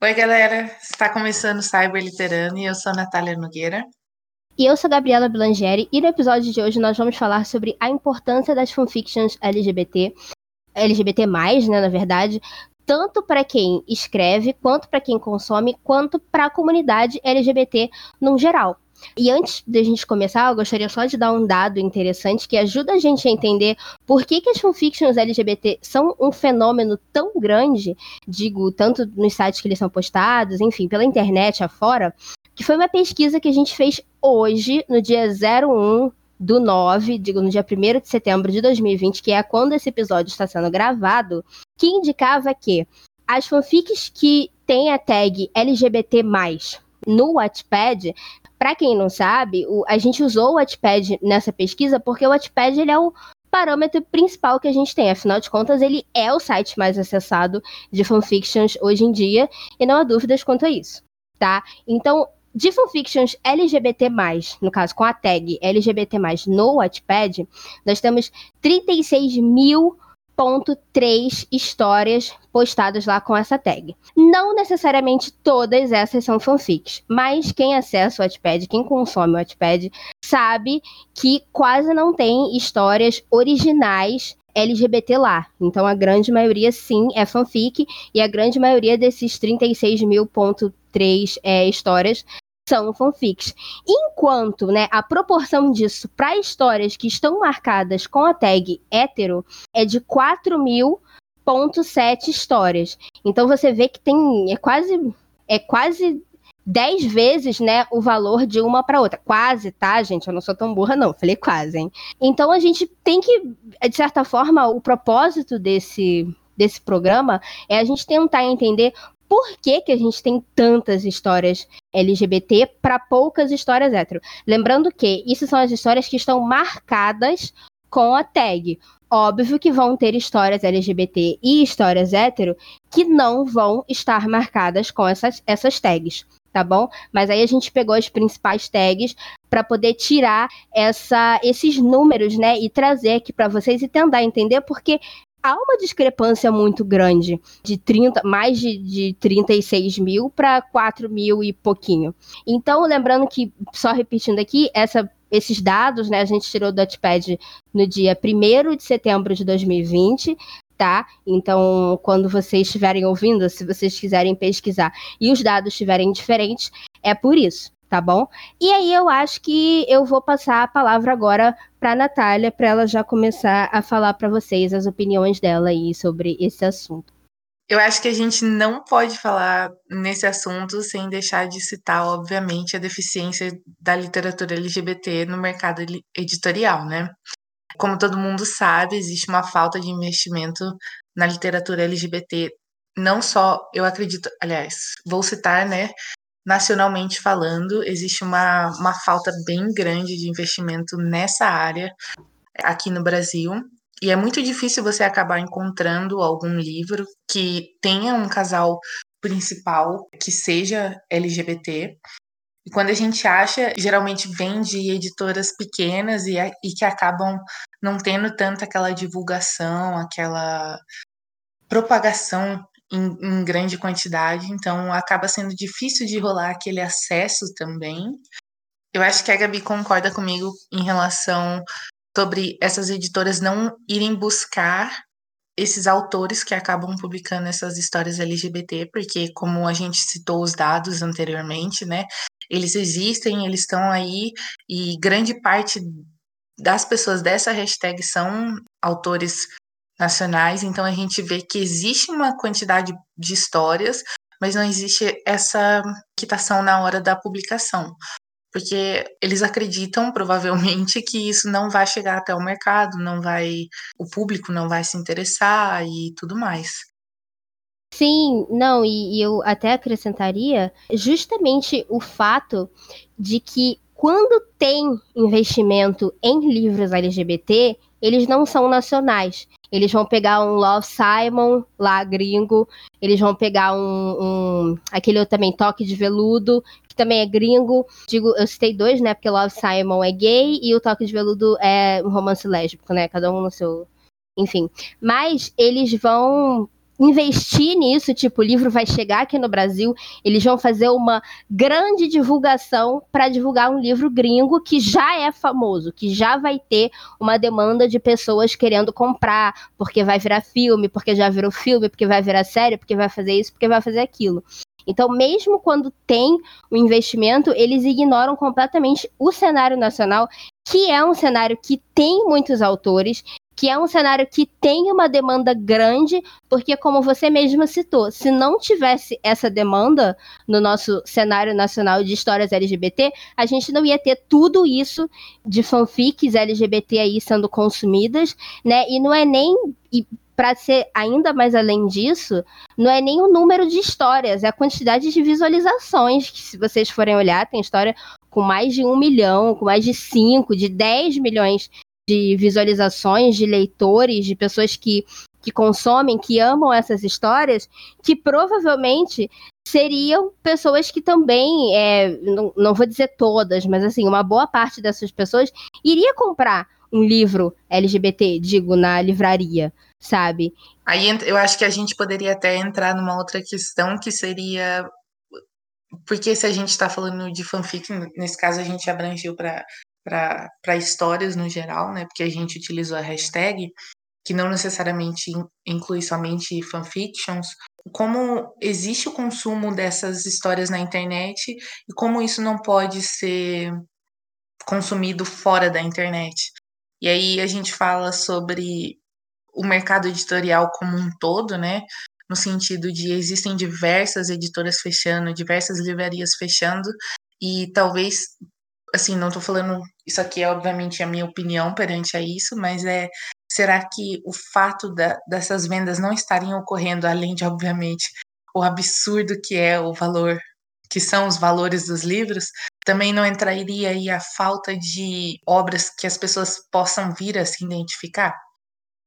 Oi, galera. Está começando o Cyber Literano e eu sou a Natália Nogueira. E eu sou a Gabriela Blangeri e no episódio de hoje nós vamos falar sobre a importância das fanfictions LGBT, LGBT+, né, na verdade, tanto para quem escreve, quanto para quem consome, quanto para a comunidade LGBT no geral. E antes de a gente começar, eu gostaria só de dar um dado interessante que ajuda a gente a entender por que, que as fanfictions LGBT são um fenômeno tão grande, digo, tanto nos sites que eles são postados, enfim, pela internet afora, que foi uma pesquisa que a gente fez hoje, no dia 01 do 9, digo, no dia 1 de setembro de 2020, que é quando esse episódio está sendo gravado, que indicava que as fanfics que têm a tag LGBT+, no Wattpad, para quem não sabe, o, a gente usou o Wattpad nessa pesquisa porque o Wattpad ele é o parâmetro principal que a gente tem. Afinal de contas, ele é o site mais acessado de fanfictions hoje em dia, e não há dúvidas quanto a isso, tá? Então, de fanfictions LGBT+, no caso com a tag LGBT+, no Wattpad, nós temos 36 mil 1.3 histórias postadas lá com essa tag. Não necessariamente todas essas são fanfics, mas quem acessa o Wattpad, quem consome o Wattpad, sabe que quase não tem histórias originais LGBT lá. Então a grande maioria sim é fanfic e a grande maioria desses 36 mil.3 é, histórias são fanfics. Enquanto né, a proporção disso para histórias que estão marcadas com a tag hétero é de 4.000.7 histórias. Então você vê que tem é quase é quase 10 vezes, né, o valor de uma para outra. Quase, tá, gente? Eu não sou tão burra não, falei quase, hein? Então a gente tem que de certa forma o propósito desse desse programa é a gente tentar entender por que, que a gente tem tantas histórias LGBT para poucas histórias hétero. Lembrando que isso são as histórias que estão marcadas com a tag. Óbvio que vão ter histórias LGBT e histórias hétero que não vão estar marcadas com essas, essas tags, tá bom? Mas aí a gente pegou as principais tags para poder tirar essa, esses números, né, e trazer aqui para vocês e tentar entender porque há uma discrepância muito grande de 30, mais de, de 36 mil para 4 mil e pouquinho. Então, lembrando que, só repetindo aqui, essa, esses dados, né, a gente tirou do Notepad no dia 1 de setembro de 2020, tá? Então, quando vocês estiverem ouvindo, se vocês quiserem pesquisar e os dados estiverem diferentes, é por isso tá bom? E aí eu acho que eu vou passar a palavra agora para Natália para ela já começar a falar para vocês as opiniões dela aí sobre esse assunto. Eu acho que a gente não pode falar nesse assunto sem deixar de citar, obviamente, a deficiência da literatura LGBT no mercado editorial, né? Como todo mundo sabe, existe uma falta de investimento na literatura LGBT. Não só, eu acredito, aliás, vou citar, né, nacionalmente falando, existe uma, uma falta bem grande de investimento nessa área aqui no Brasil. E é muito difícil você acabar encontrando algum livro que tenha um casal principal que seja LGBT. E quando a gente acha, geralmente vem de editoras pequenas e, e que acabam não tendo tanto aquela divulgação, aquela propagação em, em grande quantidade, então acaba sendo difícil de rolar aquele acesso também. Eu acho que a Gabi concorda comigo em relação sobre essas editoras não irem buscar esses autores que acabam publicando essas histórias LGBT, porque como a gente citou os dados anteriormente, né, eles existem, eles estão aí e grande parte das pessoas dessa hashtag são autores nacionais, então a gente vê que existe uma quantidade de histórias, mas não existe essa quitação na hora da publicação. Porque eles acreditam, provavelmente, que isso não vai chegar até o mercado, não vai. o público não vai se interessar e tudo mais. Sim, não, e, e eu até acrescentaria justamente o fato de que quando tem investimento em livros LGBT, eles não são nacionais. Eles vão pegar um Love Simon, lá gringo. Eles vão pegar um, um, aquele outro também, Toque de Veludo, que também é gringo. Digo, eu citei dois, né? Porque Love Simon é gay e o Toque de Veludo é um romance lésbico, né? Cada um no seu. Enfim. Mas eles vão investir nisso, tipo, o livro vai chegar aqui no Brasil, eles vão fazer uma grande divulgação para divulgar um livro gringo que já é famoso, que já vai ter uma demanda de pessoas querendo comprar, porque vai virar filme, porque já virou filme, porque vai virar série, porque vai fazer isso, porque vai fazer aquilo. Então, mesmo quando tem o investimento, eles ignoram completamente o cenário nacional, que é um cenário que tem muitos autores, que é um cenário que tem uma demanda grande, porque, como você mesma citou, se não tivesse essa demanda no nosso cenário nacional de histórias LGBT, a gente não ia ter tudo isso de fanfics LGBT aí sendo consumidas, né? E não é nem. E para ser ainda mais além disso, não é nem o número de histórias, é a quantidade de visualizações, que se vocês forem olhar, tem história com mais de um milhão, com mais de cinco, de 10 milhões de visualizações, de leitores, de pessoas que, que consomem, que amam essas histórias, que provavelmente seriam pessoas que também, é, não, não vou dizer todas, mas assim, uma boa parte dessas pessoas iria comprar um livro LGBT, digo, na livraria, sabe? Aí eu acho que a gente poderia até entrar numa outra questão que seria. Porque se a gente está falando de fanfic, nesse caso a gente abrangiu para para histórias no geral, né? Porque a gente utilizou a hashtag, que não necessariamente inclui somente fanfictions, como existe o consumo dessas histórias na internet e como isso não pode ser consumido fora da internet. E aí a gente fala sobre o mercado editorial como um todo, né? No sentido de existem diversas editoras fechando, diversas livrarias fechando, e talvez assim, não estou falando, isso aqui é obviamente a minha opinião perante a isso, mas é, será que o fato da, dessas vendas não estarem ocorrendo, além de, obviamente, o absurdo que é o valor, que são os valores dos livros, também não entraria aí a falta de obras que as pessoas possam vir a se identificar?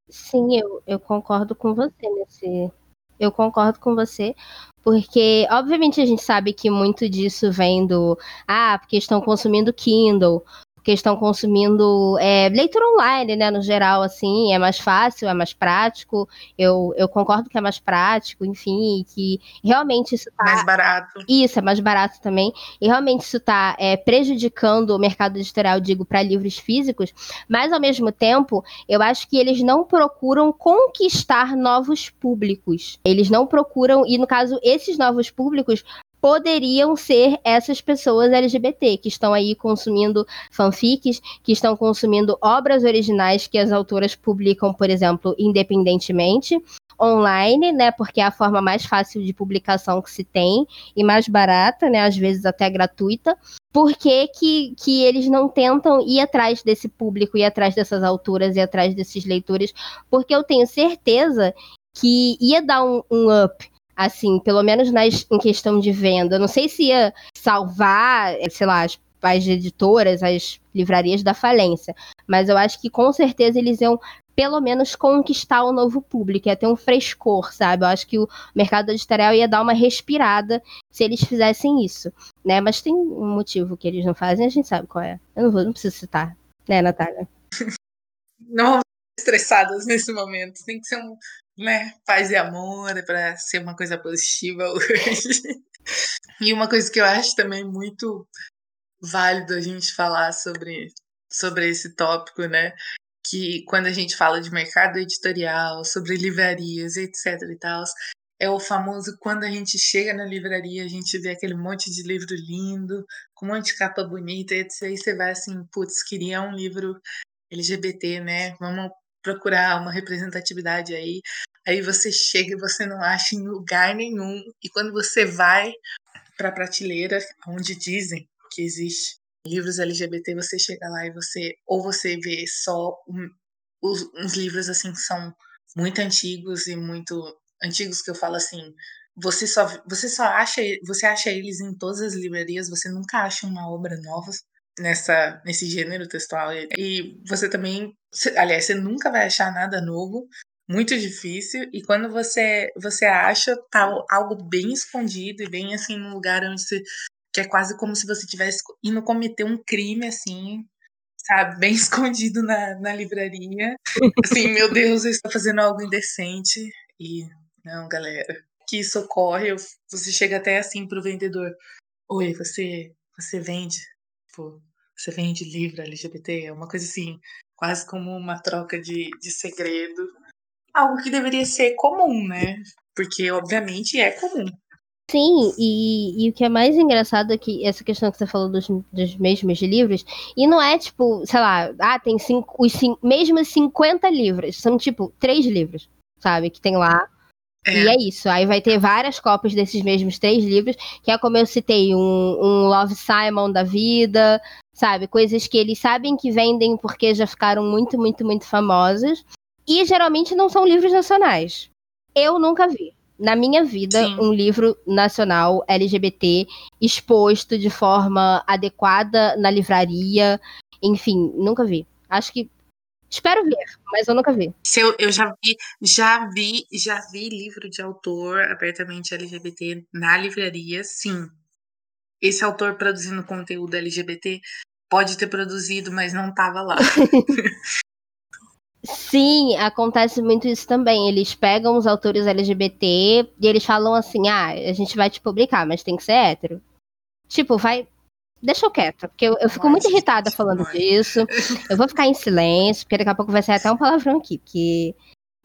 Sim, eu, eu concordo com você nesse. Eu concordo com você, porque, obviamente, a gente sabe que muito disso vem do. Ah, porque estão consumindo Kindle, porque estão consumindo é, leitura online, né, no geral, assim, é mais fácil, é mais prático, eu, eu concordo que é mais prático, enfim, que realmente isso tá... Mais barato. Isso, é mais barato também, e realmente isso tá é, prejudicando o mercado editorial, digo, para livros físicos, mas, ao mesmo tempo, eu acho que eles não procuram conquistar novos públicos, eles não procuram, e no caso, esses novos públicos poderiam ser essas pessoas LGBT que estão aí consumindo fanfics, que estão consumindo obras originais que as autoras publicam, por exemplo, independentemente, online, né? Porque é a forma mais fácil de publicação que se tem e mais barata, né? Às vezes até gratuita. Por que, que, que eles não tentam ir atrás desse público, ir atrás dessas autoras, ir atrás desses leitores? Porque eu tenho certeza que ia dar um, um up assim, pelo menos nas, em questão de venda. Não sei se ia salvar, sei lá, as, as editoras, as livrarias da falência, mas eu acho que com certeza eles iam pelo menos conquistar o novo público, ia ter um frescor, sabe? Eu acho que o mercado editorial ia dar uma respirada se eles fizessem isso, né? Mas tem um motivo que eles não fazem, a gente sabe qual é. Eu não vou, não preciso citar, né, Natália? Não estressadas nesse momento. Tem que ser um, né, paz e amor é para ser uma coisa positiva hoje. e uma coisa que eu acho também muito válido a gente falar sobre, sobre esse tópico, né? Que quando a gente fala de mercado editorial, sobre livrarias, etc e tal, é o famoso quando a gente chega na livraria, a gente vê aquele monte de livro lindo, com um monte de capa bonita. E você vai assim, putz, queria um livro LGBT, né? Vamos procurar uma representatividade aí. Aí você chega e você não acha em lugar nenhum. E quando você vai para a prateleira, onde dizem que existe livros LGBT, você chega lá e você ou você vê só um, uns livros assim que são muito antigos e muito antigos que eu falo assim, você só, você só acha, você acha eles em todas as livrarias, você nunca acha uma obra nova nessa nesse gênero textual e você também, aliás, você nunca vai achar nada novo, muito difícil e quando você você acha tá algo bem escondido e bem assim num lugar onde você que é quase como se você tivesse indo cometer um crime assim sabe, bem escondido na, na livraria. Assim, meu Deus, eu estou fazendo algo indecente. E, não, galera, que socorre, você chega até assim pro vendedor. Oi, você, você vende, você vende livro LGBT? É uma coisa assim, quase como uma troca de, de segredo. Algo que deveria ser comum, né? Porque, obviamente, é comum. Sim, e, e, o que é mais engraçado é que essa questão que você falou dos, dos mesmos livros, e não é tipo, sei lá, ah, tem cinco, os cinco, mesmos 50 livros, são tipo três livros, sabe, que tem lá. É. E é isso, aí vai ter várias cópias desses mesmos três livros, que é como eu citei, um, um Love Simon da vida, sabe, coisas que eles sabem que vendem porque já ficaram muito, muito, muito famosas, e geralmente não são livros nacionais. Eu nunca vi na minha vida, Sim. um livro nacional LGBT exposto de forma adequada na livraria. Enfim, nunca vi. Acho que. Espero ver, mas eu nunca vi. Se eu, eu já vi, já vi, já vi livro de autor abertamente LGBT na livraria, sim. Esse autor produzindo conteúdo LGBT pode ter produzido, mas não estava lá. Sim, acontece muito isso também. Eles pegam os autores LGBT e eles falam assim: ah, a gente vai te publicar, mas tem que ser hétero. Tipo, vai. Deixa eu quieto, porque eu, eu fico muito irritada falando disso. Eu vou ficar em silêncio, porque daqui a pouco vai sair até um palavrão aqui, porque.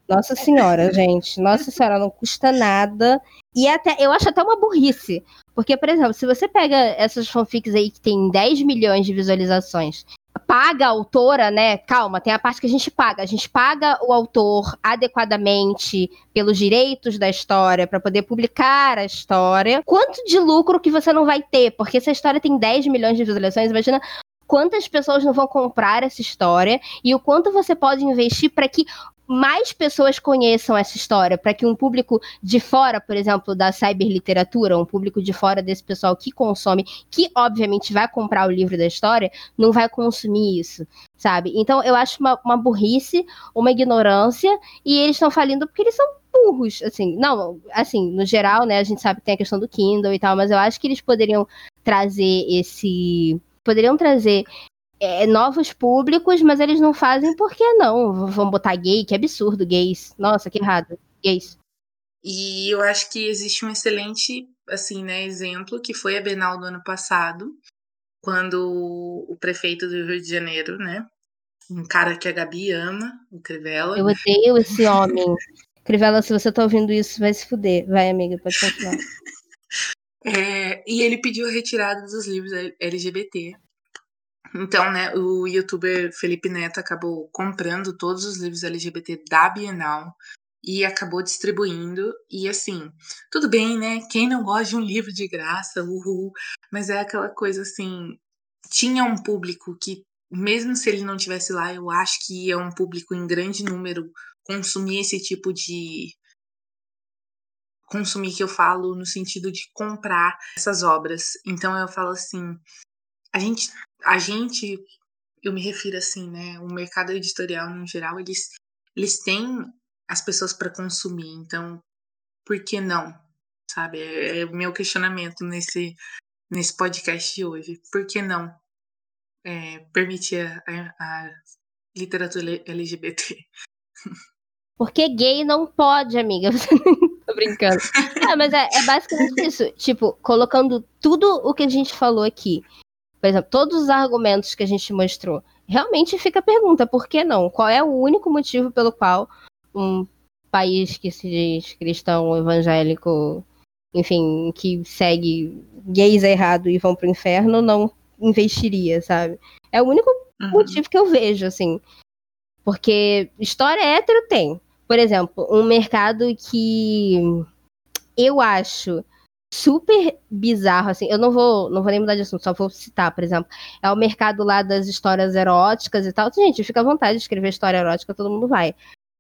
Nossa senhora, gente. Nossa senhora, não custa nada. E até, eu acho até uma burrice. Porque, por exemplo, se você pega essas fanfics aí que tem 10 milhões de visualizações paga a autora, né? Calma, tem a parte que a gente paga. A gente paga o autor adequadamente pelos direitos da história para poder publicar a história. Quanto de lucro que você não vai ter? Porque se a história tem 10 milhões de visualizações, imagina quantas pessoas não vão comprar essa história e o quanto você pode investir para que mais pessoas conheçam essa história, para que um público de fora, por exemplo, da cyberliteratura, um público de fora desse pessoal que consome, que obviamente vai comprar o livro da história, não vai consumir isso, sabe? Então eu acho uma, uma burrice, uma ignorância, e eles estão falindo porque eles são burros, assim, não, assim, no geral, né, a gente sabe que tem a questão do Kindle e tal, mas eu acho que eles poderiam trazer esse poderiam trazer é, novos públicos, mas eles não fazem por que não? Vão botar gay, que absurdo, gays. Nossa, que errado. Gays. E eu acho que existe um excelente, assim, né, exemplo, que foi a Bienal do ano passado, quando o prefeito do Rio de Janeiro, né, um cara que a Gabi ama, o Crivella. Eu odeio esse homem. Crivella, se você tá ouvindo isso, vai se fuder. Vai, amiga, pode continuar. é, e ele pediu a retirada dos livros LGBT então, né, o youtuber Felipe Neto acabou comprando todos os livros LGBT da Bienal e acabou distribuindo. E assim, tudo bem, né? Quem não gosta de um livro de graça, uhul, mas é aquela coisa assim, tinha um público que mesmo se ele não tivesse lá, eu acho que ia um público em grande número consumir esse tipo de consumir que eu falo no sentido de comprar essas obras. Então eu falo assim, a gente a gente, eu me refiro assim, né? O mercado editorial no geral, eles, eles têm as pessoas para consumir, então por que não? Sabe? É, é o meu questionamento nesse, nesse podcast de hoje. Por que não é, permitir a, a literatura LGBT? Porque gay não pode, amiga. Tô brincando. É, mas é, é basicamente isso. Tipo, colocando tudo o que a gente falou aqui por exemplo, todos os argumentos que a gente mostrou, realmente fica a pergunta, por que não? Qual é o único motivo pelo qual um país que se diz cristão, evangélico, enfim, que segue gays errado e vão pro inferno, não investiria, sabe? É o único uhum. motivo que eu vejo, assim. Porque história hétero tem. Por exemplo, um mercado que eu acho super bizarro, assim, eu não vou, não vou nem mudar de assunto, só vou citar, por exemplo, é o mercado lá das histórias eróticas e tal. Gente, fica à vontade de escrever história erótica, todo mundo vai.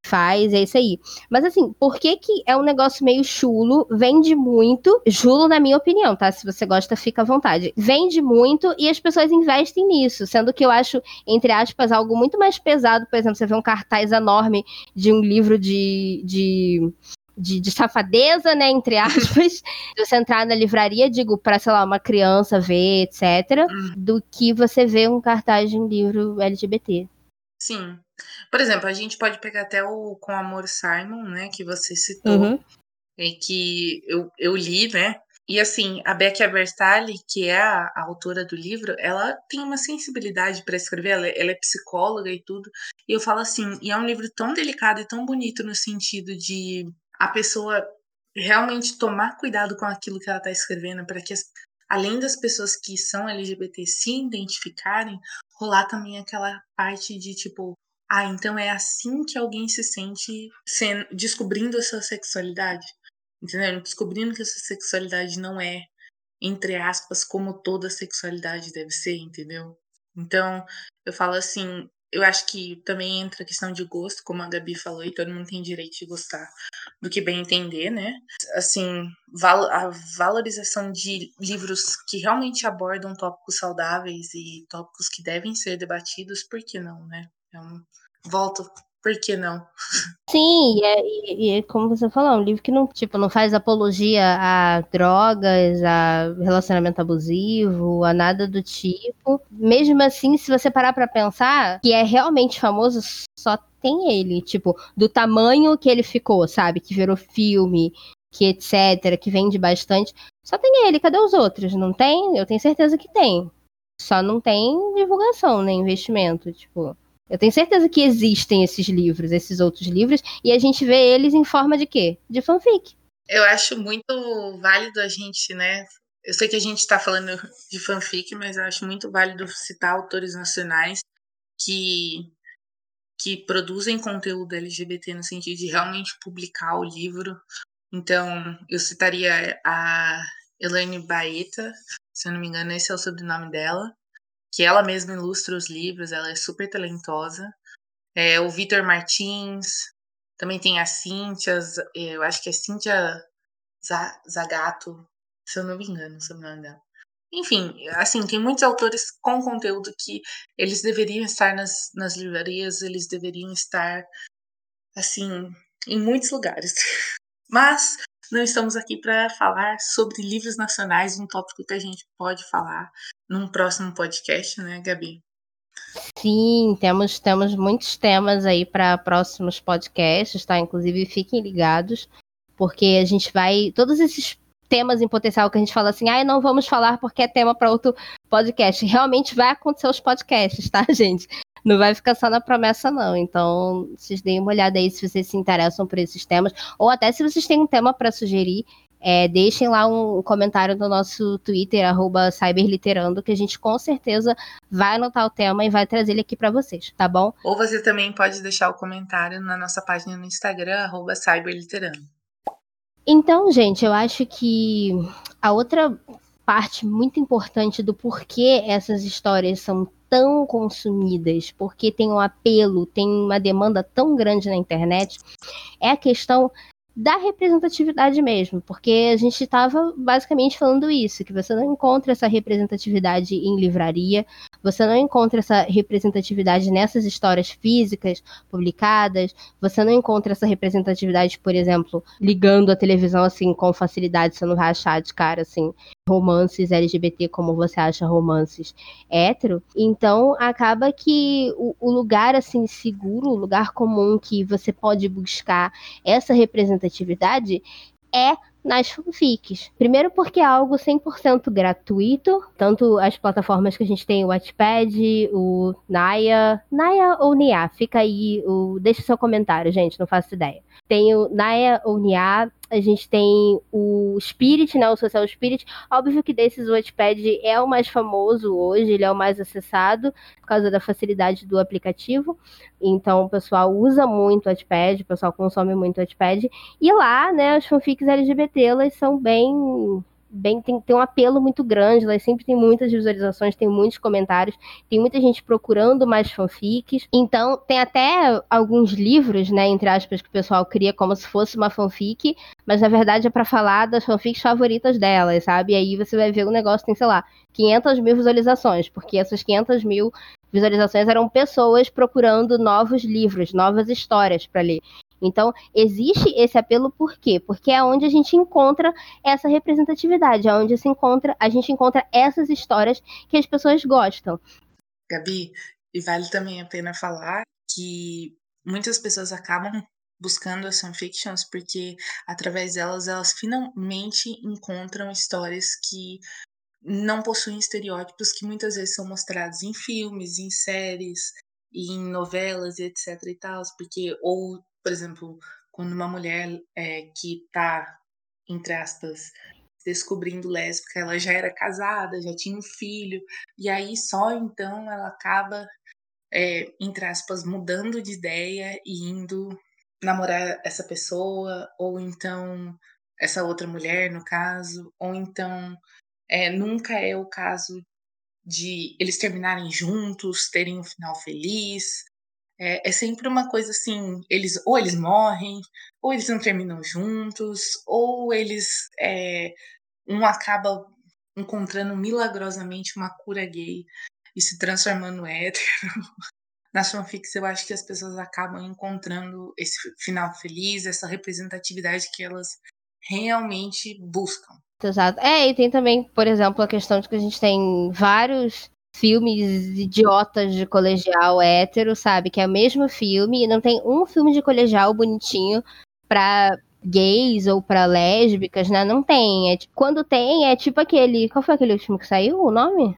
faz, é isso aí. Mas assim, por que que é um negócio meio chulo, vende muito, chulo na minha opinião, tá? Se você gosta, fica à vontade. Vende muito e as pessoas investem nisso, sendo que eu acho, entre aspas, algo muito mais pesado, por exemplo, você vê um cartaz enorme de um livro de, de de, de, safadeza, né, entre aspas, de você entrar na livraria, digo, para, sei lá, uma criança ver, etc., hum. do que você ver um cartaz de um livro LGBT. Sim. Por exemplo, a gente pode pegar até o Com Amor Simon, né, que você citou, uhum. e que eu, eu li, né, e assim, a Becky Abertali, que é a, a, autora do livro, ela tem uma sensibilidade para escrever, ela, ela, é psicóloga e tudo. E eu falo assim, e é um livro tão delicado e tão bonito no sentido de a pessoa realmente tomar cuidado com aquilo que ela está escrevendo, para que, as, além das pessoas que são LGBT se identificarem, rolar também aquela parte de tipo, ah, então é assim que alguém se sente sendo, descobrindo a sua sexualidade. Entendeu? Descobrindo que essa sexualidade não é, entre aspas, como toda sexualidade deve ser, entendeu? Então, eu falo assim, eu acho que também entra a questão de gosto, como a Gabi falou, e todo mundo tem direito de gostar do que bem entender, né? Assim, a valorização de livros que realmente abordam tópicos saudáveis e tópicos que devem ser debatidos, por que não, né? Então, volto por que não? Sim, e, é, e, e, como você falou, é um livro que não, tipo, não faz apologia a drogas, a relacionamento abusivo, a nada do tipo. Mesmo assim, se você parar para pensar, que é realmente famoso, só tem ele, tipo, do tamanho que ele ficou, sabe? Que virou filme, que etc, que vende bastante. Só tem ele, cadê os outros? Não tem? Eu tenho certeza que tem. Só não tem divulgação, nem né? investimento, tipo. Eu tenho certeza que existem esses livros, esses outros livros, e a gente vê eles em forma de quê? De fanfic. Eu acho muito válido a gente, né? Eu sei que a gente está falando de fanfic, mas eu acho muito válido citar autores nacionais que, que produzem conteúdo LGBT no sentido de realmente publicar o livro. Então, eu citaria a Elaine Baeta, se eu não me engano, esse é o sobrenome dela que ela mesma ilustra os livros, ela é super talentosa. É, o Vitor Martins, também tem a Cíntia, eu acho que é Cíntia Zagato, se eu não me engano, se eu não me engano. Enfim, assim, tem muitos autores com conteúdo que eles deveriam estar nas, nas livrarias, eles deveriam estar, assim, em muitos lugares. Mas não estamos aqui para falar sobre livros nacionais, um tópico que a gente pode falar num próximo podcast, né, Gabi? Sim, temos, temos muitos temas aí para próximos podcasts, tá? Inclusive, fiquem ligados, porque a gente vai. Todos esses temas em potencial que a gente fala assim, ah, não vamos falar porque é tema para outro podcast. Realmente vai acontecer os podcasts, tá, gente? Não vai ficar só na promessa, não. Então, vocês deem uma olhada aí se vocês se interessam por esses temas. Ou até se vocês têm um tema para sugerir, é, deixem lá um comentário no nosso Twitter, cyberliterando, que a gente com certeza vai anotar o tema e vai trazer ele aqui para vocês, tá bom? Ou você também pode deixar o comentário na nossa página no Instagram, cyberliterando. Então, gente, eu acho que a outra parte muito importante do porquê essas histórias são tão consumidas, porque tem um apelo, tem uma demanda tão grande na internet, é a questão da representatividade mesmo, porque a gente estava basicamente falando isso, que você não encontra essa representatividade em livraria, você não encontra essa representatividade nessas histórias físicas publicadas, você não encontra essa representatividade, por exemplo, ligando a televisão assim com facilidade, você não vai achar de cara assim romances LGBT como você acha romances hétero. Então acaba que o, o lugar assim seguro, o lugar comum que você pode buscar essa representatividade é nas fanfics. Primeiro porque é algo 100% gratuito, tanto as plataformas que a gente tem, o Wattpad, o Naya, Naya ou Nia, fica aí, o, deixa seu comentário, gente, não faço ideia. Tem o Naya ou Nia, a gente tem o Spirit, né, o Social Spirit. Óbvio que desses o Wattpad é o mais famoso hoje, ele é o mais acessado por causa da facilidade do aplicativo. Então o pessoal usa muito o Wattpad, o pessoal consome muito o Wattpad. E lá, né, as fanfics LGBT, elas são bem bem tem, tem um apelo muito grande, elas sempre tem muitas visualizações, tem muitos comentários, tem muita gente procurando mais fanfics. Então, tem até alguns livros, né, entre aspas, que o pessoal cria como se fosse uma fanfic, mas na verdade é para falar das fanfics favoritas delas, sabe? E aí você vai ver o negócio tem, sei lá, 500 mil visualizações, porque essas 500 mil visualizações eram pessoas procurando novos livros, novas histórias para ler. Então, existe esse apelo por quê? Porque é onde a gente encontra essa representatividade, é onde se encontra, a gente encontra essas histórias que as pessoas gostam. Gabi, e vale também a pena falar que muitas pessoas acabam buscando as fanfictions porque através delas elas finalmente encontram histórias que não possuem estereótipos que muitas vezes são mostrados em filmes, em séries, em novelas etc e tal, porque ou por exemplo, quando uma mulher é, que tá, entre aspas, descobrindo lésbica, ela já era casada, já tinha um filho, e aí só então ela acaba, é, entre aspas, mudando de ideia e indo namorar essa pessoa, ou então essa outra mulher, no caso, ou então é, nunca é o caso de eles terminarem juntos, terem um final feliz, é, é, sempre uma coisa assim, eles ou eles morrem, ou eles não terminam juntos, ou eles é, um acaba encontrando milagrosamente uma cura gay e se transformando hétero. Nas fanfics eu acho que as pessoas acabam encontrando esse final feliz, essa representatividade que elas realmente buscam. Exato. É, e tem também, por exemplo, a questão de que a gente tem vários filmes idiotas de colegial hétero, sabe? Que é o mesmo filme e não tem um filme de colegial bonitinho pra gays ou pra lésbicas, né? Não tem. É, quando tem, é tipo aquele. Qual foi aquele último que saiu? O nome?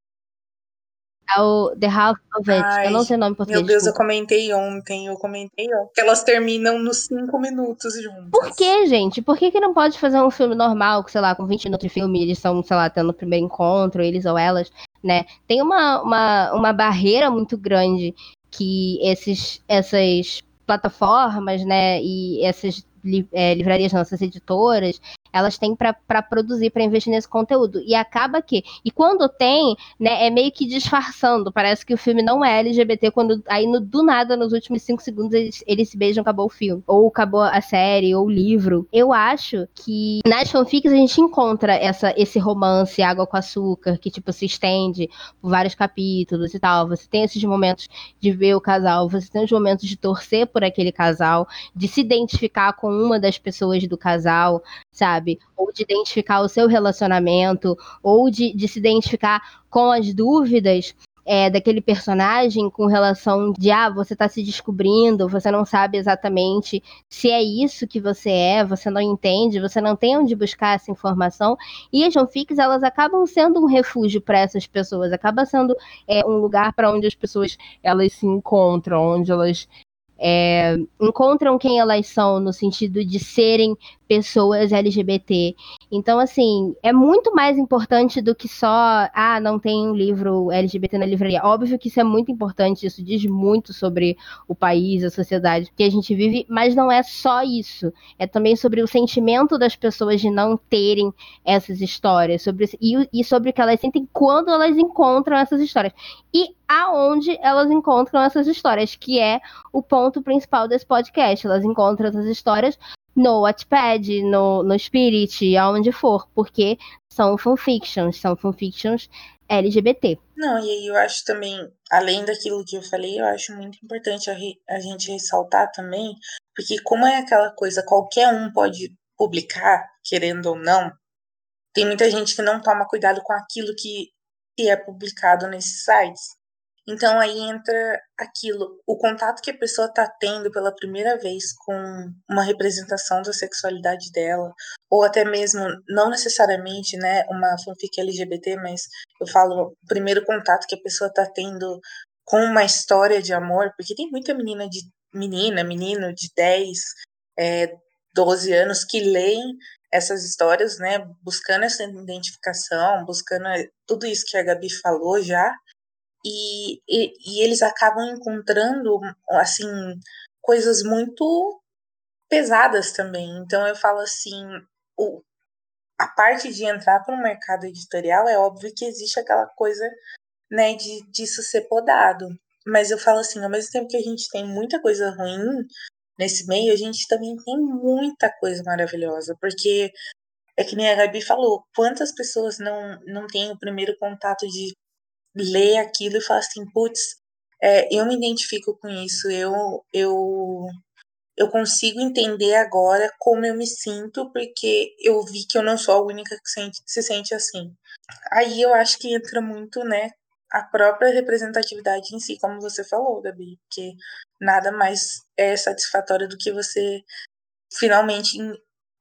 É o The Half of It. Ai, eu não sei o nome português. Meu Deus, desculpa. eu comentei ontem, eu comentei ontem. Que elas terminam nos 5 minutos juntas. Por que, gente? Por que, que não pode fazer um filme normal, sei lá, com 20 minutos de filme, eles estão, sei lá, tendo o primeiro encontro, eles ou elas, né? Tem uma, uma, uma barreira muito grande que esses, essas plataformas, né, e essas é, livrarias, nossas editoras, elas têm para produzir, para investir nesse conteúdo. E acaba que, e quando tem, né, é meio que disfarçando. Parece que o filme não é LGBT, quando aí no, do nada, nos últimos cinco segundos, eles, eles se beijam, acabou o filme. Ou acabou a série, ou o livro. Eu acho que nas fanfics a gente encontra essa, esse romance água com açúcar, que tipo se estende por vários capítulos e tal. Você tem esses momentos de ver o casal, você tem os momentos de torcer por aquele casal, de se identificar com uma das pessoas do casal, sabe? Ou de identificar o seu relacionamento, ou de, de se identificar com as dúvidas é, daquele personagem com relação de ah, você está se descobrindo, você não sabe exatamente se é isso que você é, você não entende, você não tem onde buscar essa informação. E as fanfics, elas acabam sendo um refúgio para essas pessoas, acaba sendo é, um lugar para onde as pessoas elas se encontram, onde elas é, encontram quem elas são no sentido de serem pessoas LGBT. Então, assim, é muito mais importante do que só, ah, não tem um livro LGBT na livraria. Óbvio que isso é muito importante, isso diz muito sobre o país, a sociedade que a gente vive, mas não é só isso. É também sobre o sentimento das pessoas de não terem essas histórias, sobre e, e sobre o que elas sentem quando elas encontram essas histórias. E aonde elas encontram essas histórias, que é o ponto principal desse podcast. Elas encontram essas histórias no Wattpad, no, no Spirit, aonde for, porque são fanfictions, são fanfictions LGBT. Não, e aí eu acho também, além daquilo que eu falei, eu acho muito importante a, a gente ressaltar também, porque como é aquela coisa, qualquer um pode publicar, querendo ou não, tem muita gente que não toma cuidado com aquilo que, que é publicado nesses sites. Então aí entra aquilo, o contato que a pessoa está tendo pela primeira vez com uma representação da sexualidade dela, ou até mesmo, não necessariamente, né, uma fanfic LGBT, mas eu falo o primeiro contato que a pessoa está tendo com uma história de amor, porque tem muita menina de menina, menino de 10, é, 12 anos que leem essas histórias, né, buscando essa identificação, buscando tudo isso que a Gabi falou já, e, e, e eles acabam encontrando, assim, coisas muito pesadas também. Então eu falo assim, o, a parte de entrar para o mercado editorial, é óbvio que existe aquela coisa, né, de disso ser podado. Mas eu falo assim, ao mesmo tempo que a gente tem muita coisa ruim nesse meio, a gente também tem muita coisa maravilhosa, porque é que nem a Gabi falou, quantas pessoas não, não têm o primeiro contato de ler aquilo e falar assim, putz, é, eu me identifico com isso, eu, eu eu consigo entender agora como eu me sinto, porque eu vi que eu não sou a única que sente, se sente assim. Aí eu acho que entra muito, né, a própria representatividade em si, como você falou, Gabi, porque nada mais é satisfatório do que você finalmente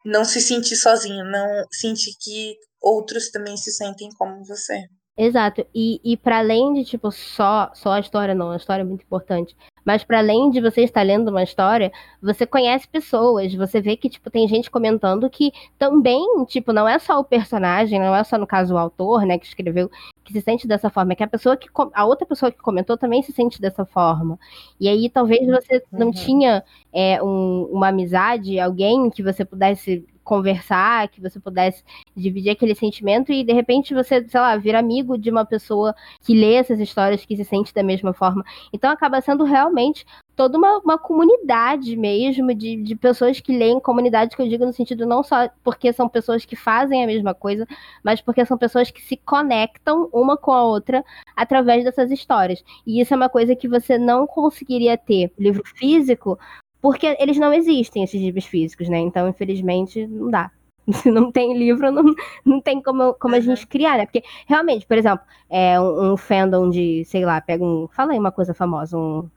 não se sentir sozinho, não sentir que outros também se sentem como você. Exato. E, e para além de, tipo, só, só a história, não, a história é muito importante. Mas para além de você estar lendo uma história, você conhece pessoas, você vê que, tipo, tem gente comentando que também, tipo, não é só o personagem, não é só, no caso, o autor, né, que escreveu, que se sente dessa forma, é que a pessoa que, a outra pessoa que comentou também se sente dessa forma. E aí, talvez você não uhum. tinha é, um, uma amizade, alguém que você pudesse conversar, que você pudesse dividir aquele sentimento e de repente você, sei lá, vira amigo de uma pessoa que lê essas histórias, que se sente da mesma forma. Então acaba sendo realmente toda uma, uma comunidade mesmo de, de pessoas que leem, comunidade que eu digo no sentido não só porque são pessoas que fazem a mesma coisa, mas porque são pessoas que se conectam uma com a outra através dessas histórias. E isso é uma coisa que você não conseguiria ter livro físico porque eles não existem, esses livros físicos, né? Então, infelizmente, não dá. Se não tem livro, não, não tem como, como a gente criar, né? Porque, realmente, por exemplo, é um, um fandom de, sei lá, pega um. Fala aí uma coisa famosa, um.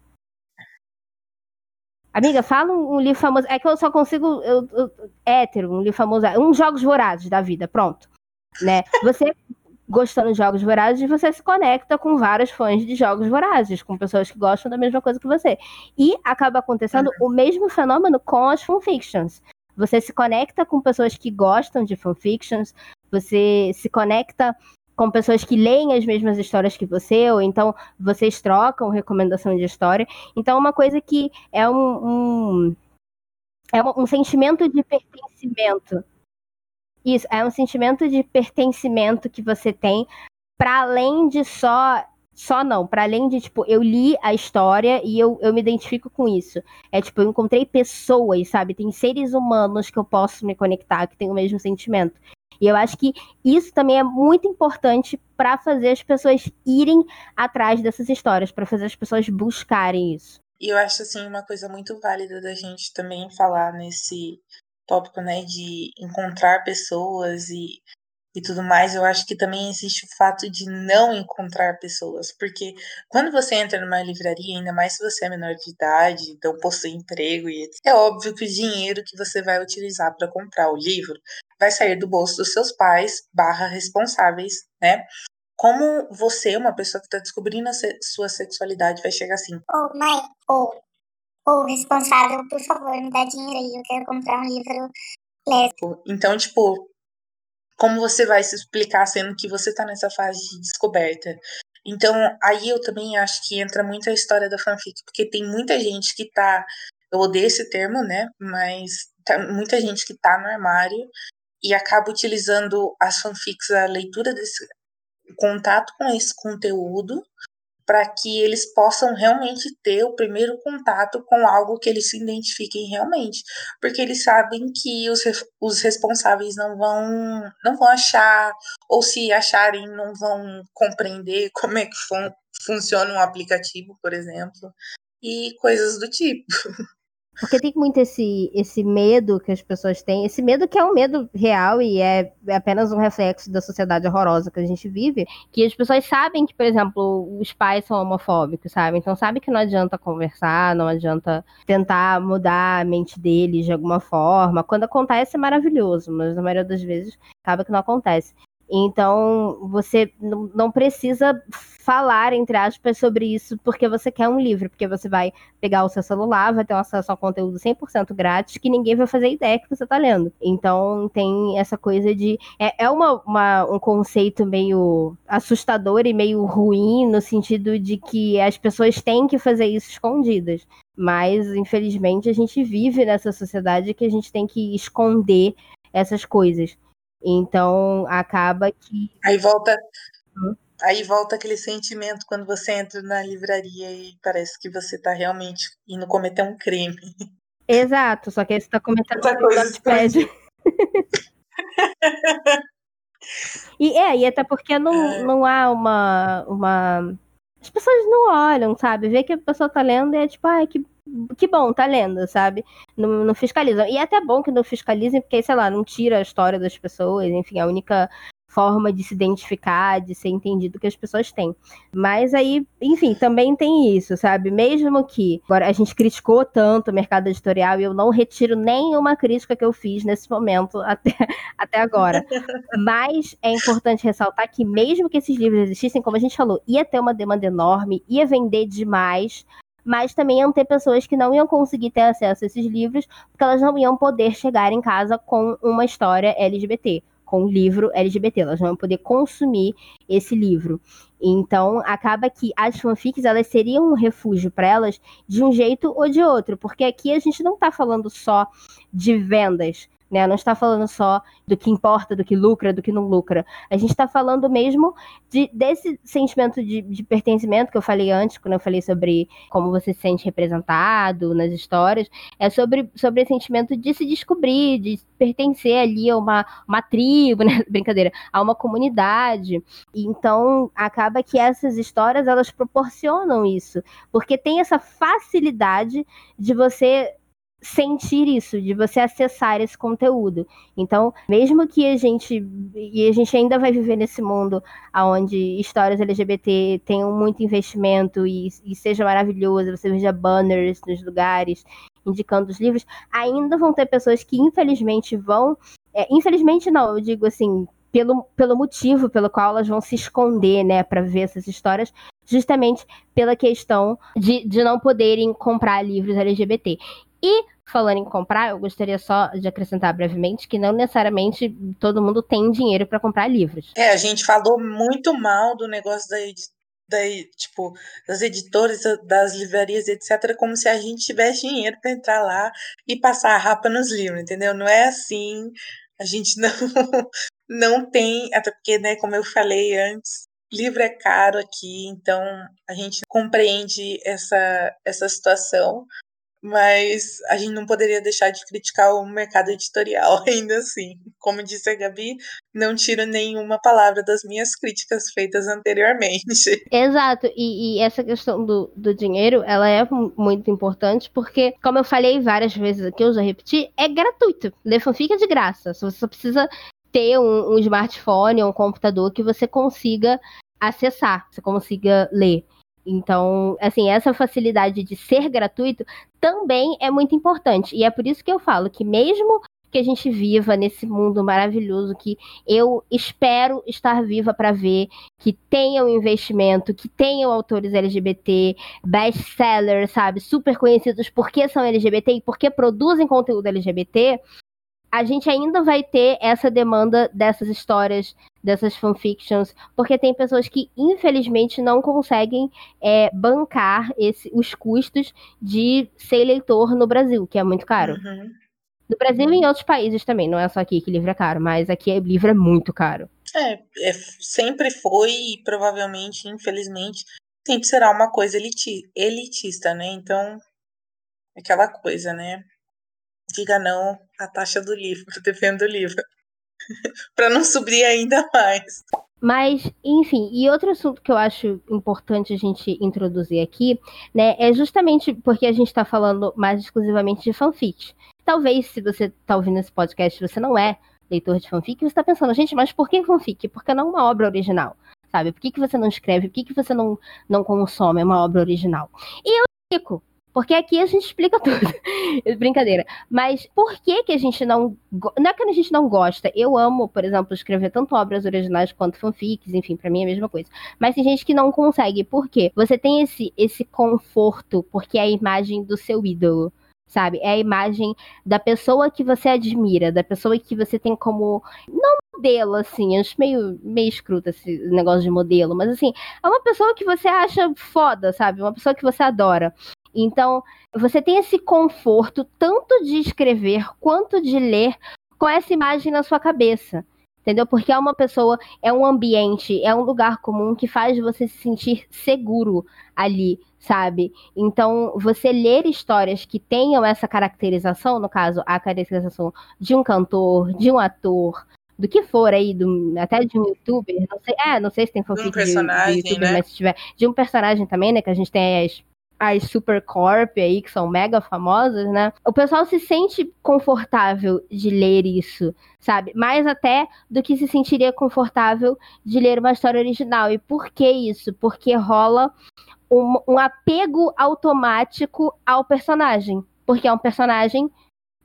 Amiga, fala um, um livro famoso. É que eu só consigo. Eu, eu, hétero, um livro famoso. Um Jogos Vorazes da vida, pronto. Né? Você gostando de jogos vorazes, você se conecta com vários fãs de jogos vorazes, com pessoas que gostam da mesma coisa que você. E acaba acontecendo uhum. o mesmo fenômeno com as fanfictions. Você se conecta com pessoas que gostam de fanfictions, você se conecta com pessoas que leem as mesmas histórias que você, ou então vocês trocam recomendação de história. Então, uma coisa que é um, um é um sentimento de pertencimento isso, é um sentimento de pertencimento que você tem, para além de só. Só não, para além de, tipo, eu li a história e eu, eu me identifico com isso. É tipo, eu encontrei pessoas, sabe? Tem seres humanos que eu posso me conectar, que têm o mesmo sentimento. E eu acho que isso também é muito importante para fazer as pessoas irem atrás dessas histórias, para fazer as pessoas buscarem isso. E eu acho assim uma coisa muito válida da gente também falar nesse tópico, né, de encontrar pessoas e, e tudo mais, eu acho que também existe o fato de não encontrar pessoas, porque quando você entra numa livraria, ainda mais se você é menor de idade, não possui emprego, e é óbvio que o dinheiro que você vai utilizar para comprar o livro vai sair do bolso dos seus pais, barra responsáveis, né? Como você, uma pessoa que está descobrindo a sua sexualidade, vai chegar assim: oh, mãe, oh, ou responsável, por favor, me dá dinheiro aí, eu quero comprar um livro lésbico. Então, tipo, como você vai se explicar sendo que você tá nessa fase de descoberta? Então, aí eu também acho que entra muito a história da fanfic, porque tem muita gente que tá. Eu odeio esse termo, né? Mas tá, muita gente que tá no armário e acaba utilizando as fanfics, a leitura desse contato com esse conteúdo para que eles possam realmente ter o primeiro contato com algo que eles se identifiquem realmente, porque eles sabem que os, os responsáveis não vão não vão achar ou se acharem não vão compreender como é que fun funciona um aplicativo, por exemplo, e coisas do tipo. Porque tem muito esse, esse medo que as pessoas têm, esse medo que é um medo real e é, é apenas um reflexo da sociedade horrorosa que a gente vive, que as pessoas sabem que, por exemplo, os pais são homofóbicos, sabe? Então sabe que não adianta conversar, não adianta tentar mudar a mente deles de alguma forma. Quando acontece é maravilhoso, mas na maioria das vezes acaba que não acontece. Então, você não precisa falar, entre aspas, sobre isso porque você quer um livro, porque você vai pegar o seu celular, vai ter acesso ao conteúdo 100% grátis, que ninguém vai fazer ideia que você está lendo. Então, tem essa coisa de. É, é uma, uma, um conceito meio assustador e meio ruim, no sentido de que as pessoas têm que fazer isso escondidas. Mas, infelizmente, a gente vive nessa sociedade que a gente tem que esconder essas coisas. Então acaba que. Aí volta. Hum? Aí volta aquele sentimento quando você entra na livraria e parece que você está realmente indo cometer um crime. Exato, só que aí você está cometendo Outra um crime e é, e até porque não, é. não há uma, uma. As pessoas não olham, sabe? Vê que a pessoa tá lendo e é tipo, ai, que, que bom, tá lendo, sabe? Não, não fiscalizam. E é até bom que não fiscalizem, porque, sei lá, não tira a história das pessoas, enfim, a única forma de se identificar, de ser entendido que as pessoas têm. Mas aí, enfim, também tem isso, sabe? Mesmo que agora a gente criticou tanto o mercado editorial e eu não retiro nenhuma crítica que eu fiz nesse momento até, até agora. Mas é importante ressaltar que mesmo que esses livros existissem, como a gente falou, ia ter uma demanda enorme, ia vender demais, mas também iam ter pessoas que não iam conseguir ter acesso a esses livros, porque elas não iam poder chegar em casa com uma história LGBT com o livro LGBT, elas vão poder consumir esse livro. Então, acaba que as fanfics, elas seriam um refúgio para elas de um jeito ou de outro, porque aqui a gente não está falando só de vendas, né? Não está falando só do que importa, do que lucra, do que não lucra. A gente está falando mesmo de, desse sentimento de, de, pertencimento que eu falei antes, quando eu falei sobre como você se sente representado nas histórias. É sobre, sobre esse sentimento de se descobrir, de pertencer ali a uma, uma tribo, né? Brincadeira, a uma comunidade. Então, acaba que essas histórias, elas proporcionam isso. Porque tem essa facilidade de você sentir isso, de você acessar esse conteúdo. Então, mesmo que a gente e a gente ainda vai viver nesse mundo onde histórias LGBT tenham muito investimento e, e seja maravilhoso, você veja banners nos lugares indicando os livros, ainda vão ter pessoas que infelizmente vão, é, infelizmente não, eu digo assim, pelo, pelo motivo pelo qual elas vão se esconder, né, para ver essas histórias, justamente pela questão de, de não poderem comprar livros LGBT. E falando em comprar, eu gostaria só de acrescentar brevemente que não necessariamente todo mundo tem dinheiro para comprar livros. É, a gente falou muito mal do negócio da, da tipo das editoras, das livrarias, etc, como se a gente tivesse dinheiro para entrar lá e passar a rapa nos livros, entendeu? Não é assim. A gente não não tem, até porque, né, como eu falei antes, livro é caro aqui, então a gente compreende essa essa situação mas a gente não poderia deixar de criticar o mercado editorial ainda assim. Como disse a Gabi, não tiro nenhuma palavra das minhas críticas feitas anteriormente. Exato, e, e essa questão do, do dinheiro, ela é muito importante, porque, como eu falei várias vezes aqui, eu já repeti, é gratuito. Ler fanfic é de graça, você só precisa ter um, um smartphone ou um computador que você consiga acessar, você consiga ler. Então, assim, essa facilidade de ser gratuito também é muito importante. E é por isso que eu falo que mesmo que a gente viva nesse mundo maravilhoso que eu espero estar viva para ver, que tenham investimento, que tenham autores LGBT, best-sellers, sabe, super conhecidos porque são LGBT e porque produzem conteúdo LGBT, a gente ainda vai ter essa demanda dessas histórias, dessas fanfictions, porque tem pessoas que, infelizmente, não conseguem é, bancar esse, os custos de ser leitor no Brasil, que é muito caro. Uhum. No Brasil e em outros países também, não é só aqui que livro é caro, mas aqui livro é muito caro. É, é sempre foi e provavelmente, infelizmente, sempre será uma coisa eliti elitista, né? Então, aquela coisa, né? Diga não à taxa do livro, defendo o livro. para não subir ainda mais. Mas, enfim, e outro assunto que eu acho importante a gente introduzir aqui, né, é justamente porque a gente está falando mais exclusivamente de fanfic. Talvez, se você está ouvindo esse podcast, você não é leitor de fanfic, você está pensando, gente, mas por que fanfic? Porque não uma obra original, sabe? Por que, que você não escreve? Por que, que você não, não consome uma obra original? E eu explico. Porque aqui a gente explica tudo. Brincadeira. Mas por que que a gente não. Não é que a gente não gosta. Eu amo, por exemplo, escrever tanto obras originais quanto fanfics, enfim, para mim é a mesma coisa. Mas tem gente que não consegue. Por quê? Você tem esse, esse conforto, porque é a imagem do seu ídolo sabe? É a imagem da pessoa que você admira, da pessoa que você tem como. Não modelo, assim, acho meio, meio escruto esse negócio de modelo, mas assim, é uma pessoa que você acha foda, sabe? Uma pessoa que você adora. Então, você tem esse conforto tanto de escrever quanto de ler com essa imagem na sua cabeça. Entendeu? Porque é uma pessoa, é um ambiente, é um lugar comum que faz você se sentir seguro ali, sabe? Então, você ler histórias que tenham essa caracterização, no caso, a caracterização de um cantor, de um ator, do que for aí, do, até de um youtuber, não sei, é, não sei se tem fanfic um personagem, de, de youtuber, né? mas se tiver, de um personagem também, né, que a gente tem as as Supercorp aí, que são mega famosas, né? O pessoal se sente confortável de ler isso, sabe? Mais até do que se sentiria confortável de ler uma história original. E por que isso? Porque rola um, um apego automático ao personagem. Porque é um personagem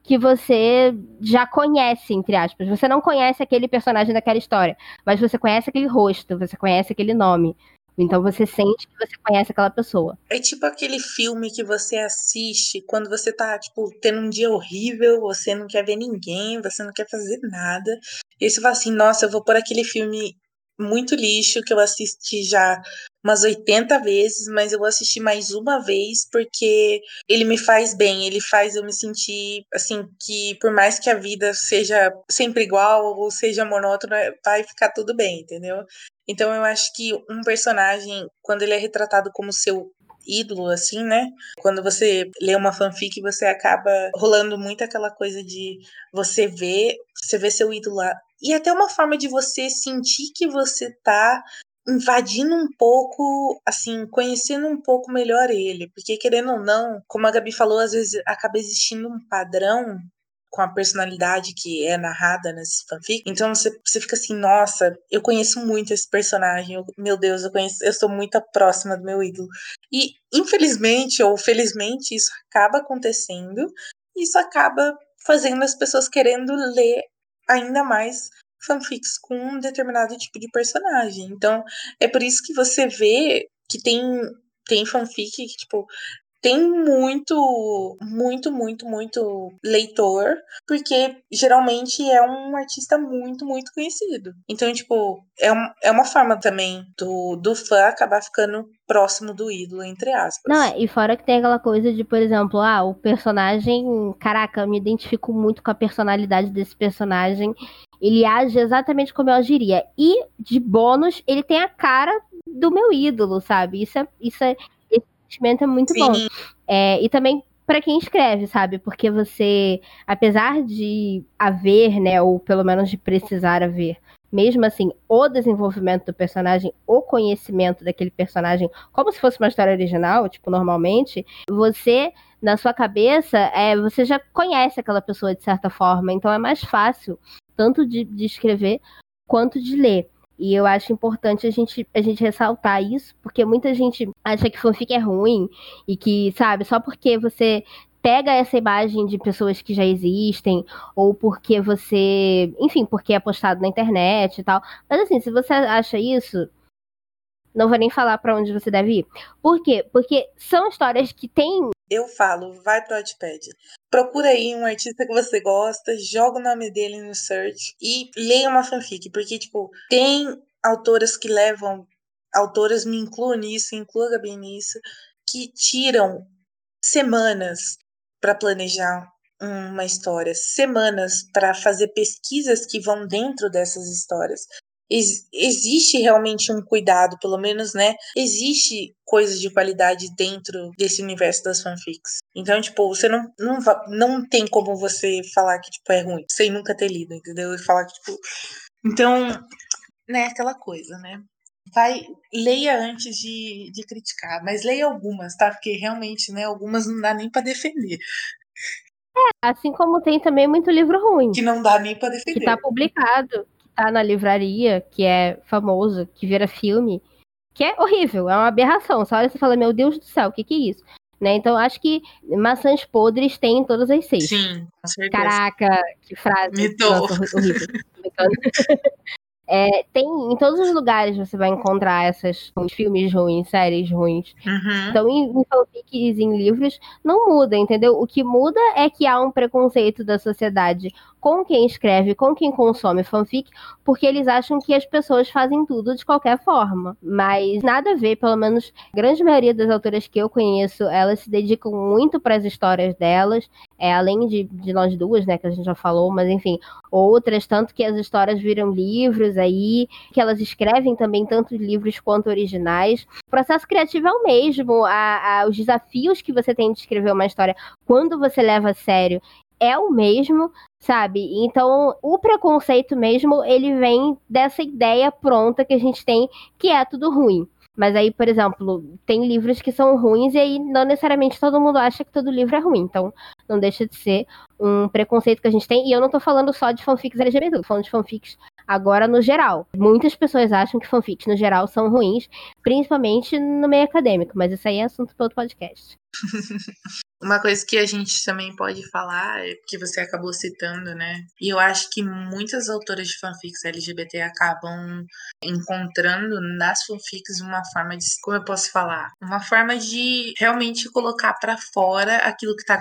que você já conhece, entre aspas. Você não conhece aquele personagem daquela história, mas você conhece aquele rosto, você conhece aquele nome. Então você sente que você conhece aquela pessoa. É tipo aquele filme que você assiste quando você tá, tipo, tendo um dia horrível, você não quer ver ninguém, você não quer fazer nada. E você fala assim, nossa, eu vou por aquele filme muito lixo que eu assisti já umas 80 vezes, mas eu vou assistir mais uma vez porque ele me faz bem, ele faz eu me sentir assim que por mais que a vida seja sempre igual ou seja monótona, vai ficar tudo bem, entendeu? Então eu acho que um personagem, quando ele é retratado como seu ídolo, assim, né? Quando você lê uma fanfic, você acaba rolando muito aquela coisa de você ver, você vê seu ídolo. E até uma forma de você sentir que você tá invadindo um pouco, assim, conhecendo um pouco melhor ele. Porque, querendo ou não, como a Gabi falou, às vezes acaba existindo um padrão com a personalidade que é narrada nesse fanfic. Então você, você fica assim, nossa, eu conheço muito esse personagem. Eu, meu Deus, eu conheço, eu sou muito próxima do meu ídolo. E infelizmente ou felizmente isso acaba acontecendo. Isso acaba fazendo as pessoas querendo ler ainda mais fanfics com um determinado tipo de personagem. Então, é por isso que você vê que tem tem fanfic que, tipo, tem muito, muito, muito, muito leitor, porque geralmente é um artista muito, muito conhecido. Então, tipo, é, um, é uma forma também do, do fã acabar ficando próximo do ídolo, entre aspas. Não, é, e fora que tem aquela coisa de, por exemplo, ah, o personagem, caraca, eu me identifico muito com a personalidade desse personagem. Ele age exatamente como eu agiria. E, de bônus, ele tem a cara do meu ídolo, sabe? Isso é, isso é, sentimento é muito Sim. bom. É, e também para quem escreve, sabe? Porque você, apesar de haver, né, ou pelo menos de precisar haver, mesmo assim, o desenvolvimento do personagem, o conhecimento daquele personagem, como se fosse uma história original, tipo, normalmente, você, na sua cabeça, é, você já conhece aquela pessoa de certa forma, então é mais fácil, tanto de, de escrever quanto de ler. E eu acho importante a gente, a gente ressaltar isso, porque muita gente acha que fanfic é ruim e que, sabe, só porque você pega essa imagem de pessoas que já existem, ou porque você, enfim, porque é postado na internet e tal. Mas assim, se você acha isso, não vou nem falar para onde você deve ir. Por quê? Porque são histórias que têm. Eu falo, vai pro Wattpad. Procura aí um artista que você gosta, joga o nome dele no search e leia uma fanfic. Porque, tipo, tem autoras que levam. Autoras, me incluo nisso, incluo a Gabi nisso, que tiram semanas para planejar uma história, semanas para fazer pesquisas que vão dentro dessas histórias ex existe realmente um cuidado, pelo menos, né? Existe coisas de qualidade dentro desse universo das fanfics. Então, tipo, você não, não, não tem como você falar que, tipo, é ruim, sem nunca ter lido, entendeu? E falar que, tipo. Então, né, aquela coisa, né? Vai, leia antes de, de criticar, mas leia algumas, tá? Porque realmente, né, algumas não dá nem para defender. É, assim como tem também muito livro ruim. Que não dá nem para defender. Que tá publicado tá na livraria, que é famoso, que vira filme, que é horrível, é uma aberração. Você olha e fala, meu Deus do céu, o que, que é isso? Né? Então, acho que maçãs podres tem em todas as seis. Sim, com certeza. Caraca, que frase. Nossa, horrível. É, tem em todos os lugares você vai encontrar esses filmes ruins, séries ruins. Uhum. Então, em, em fanfics, em livros, não muda, entendeu? O que muda é que há um preconceito da sociedade com quem escreve, com quem consome fanfic, porque eles acham que as pessoas fazem tudo de qualquer forma. Mas nada a ver, pelo menos a grande maioria das autoras que eu conheço, elas se dedicam muito para as histórias delas, é, além de, de nós duas, né, que a gente já falou, mas enfim, outras, tanto que as histórias viram livros aí, que elas escrevem também tanto livros quanto originais. O processo criativo é o mesmo, a, a, os desafios que você tem de escrever uma história quando você leva a sério é o mesmo, sabe? Então, o preconceito mesmo, ele vem dessa ideia pronta que a gente tem que é tudo ruim. Mas aí, por exemplo, tem livros que são ruins e aí não necessariamente todo mundo acha que todo livro é ruim. Então, não deixa de ser um preconceito que a gente tem. E eu não tô falando só de fanfics LGBT, tô falando de fanfics agora no geral. Muitas pessoas acham que fanfics no geral são ruins, principalmente no meio acadêmico, mas isso aí é assunto para outro podcast. Uma coisa que a gente também pode falar, é que você acabou citando, né? E eu acho que muitas autoras de fanfics LGBT acabam encontrando nas fanfics uma forma de, como eu posso falar, uma forma de realmente colocar para fora aquilo que tá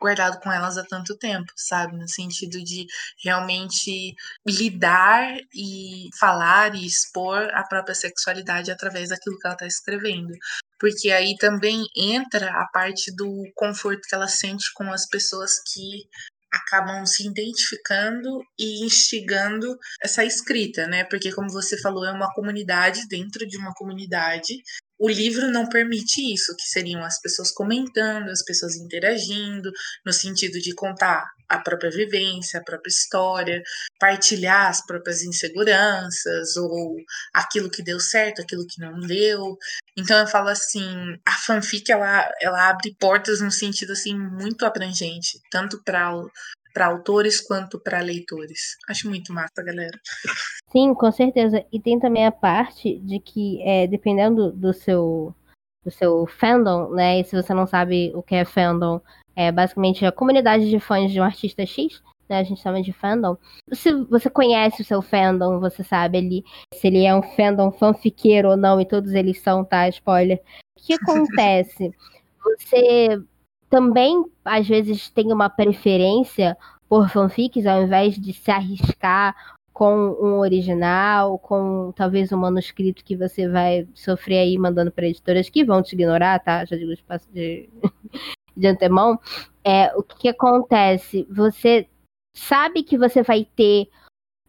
guardado com elas há tanto tempo, sabe? No sentido de realmente lidar e falar e expor a própria sexualidade através daquilo que ela tá escrevendo porque aí também entra a parte do conforto que ela sente com as pessoas que acabam se identificando e instigando essa escrita, né? Porque como você falou, é uma comunidade dentro de uma comunidade o livro não permite isso, que seriam as pessoas comentando, as pessoas interagindo, no sentido de contar a própria vivência, a própria história, partilhar as próprias inseguranças ou aquilo que deu certo, aquilo que não deu. Então eu falo assim, a fanfic ela, ela abre portas no sentido assim muito abrangente, tanto para para autores quanto para leitores. Acho muito massa, galera. Sim, com certeza. E tem também a parte de que, é, dependendo do seu do seu fandom, né? E se você não sabe o que é fandom, é basicamente a comunidade de fãs de um artista X, né? A gente chama de fandom. Se você conhece o seu fandom, você sabe ali se ele é um fandom fanfiqueiro ou não, e todos eles são, tá? Spoiler. O que acontece? você também, às vezes, tem uma preferência por fanfics, ao invés de se arriscar com um original, com talvez um manuscrito que você vai sofrer aí mandando para editoras que vão te ignorar, tá? Já digo de, de antemão. É, o que, que acontece? Você sabe que você vai ter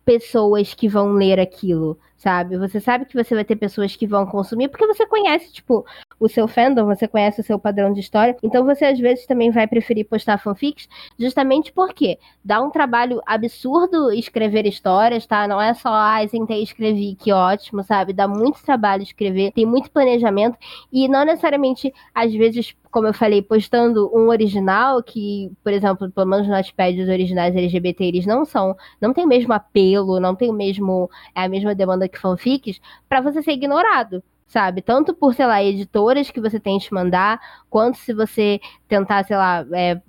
pessoas que vão ler aquilo, sabe? Você sabe que você vai ter pessoas que vão consumir, porque você conhece, tipo, o seu fandom, você conhece o seu padrão de história. Então você às vezes também vai preferir postar fanfics, justamente porque dá um trabalho absurdo escrever histórias, tá? Não é só, ah, sentei e escrevi, que ótimo, sabe? Dá muito trabalho escrever, tem muito planejamento e não necessariamente, às vezes, como eu falei, postando um original que, por exemplo, pelo menos no Notepad, os originais LGBT, eles não são, não tem o mesmo apelo, não tem o mesmo, é a mesma demanda que fanfics, para você ser ignorado sabe? Tanto por, sei lá, editoras que você tem que mandar, quanto se você tentar, sei lá, é,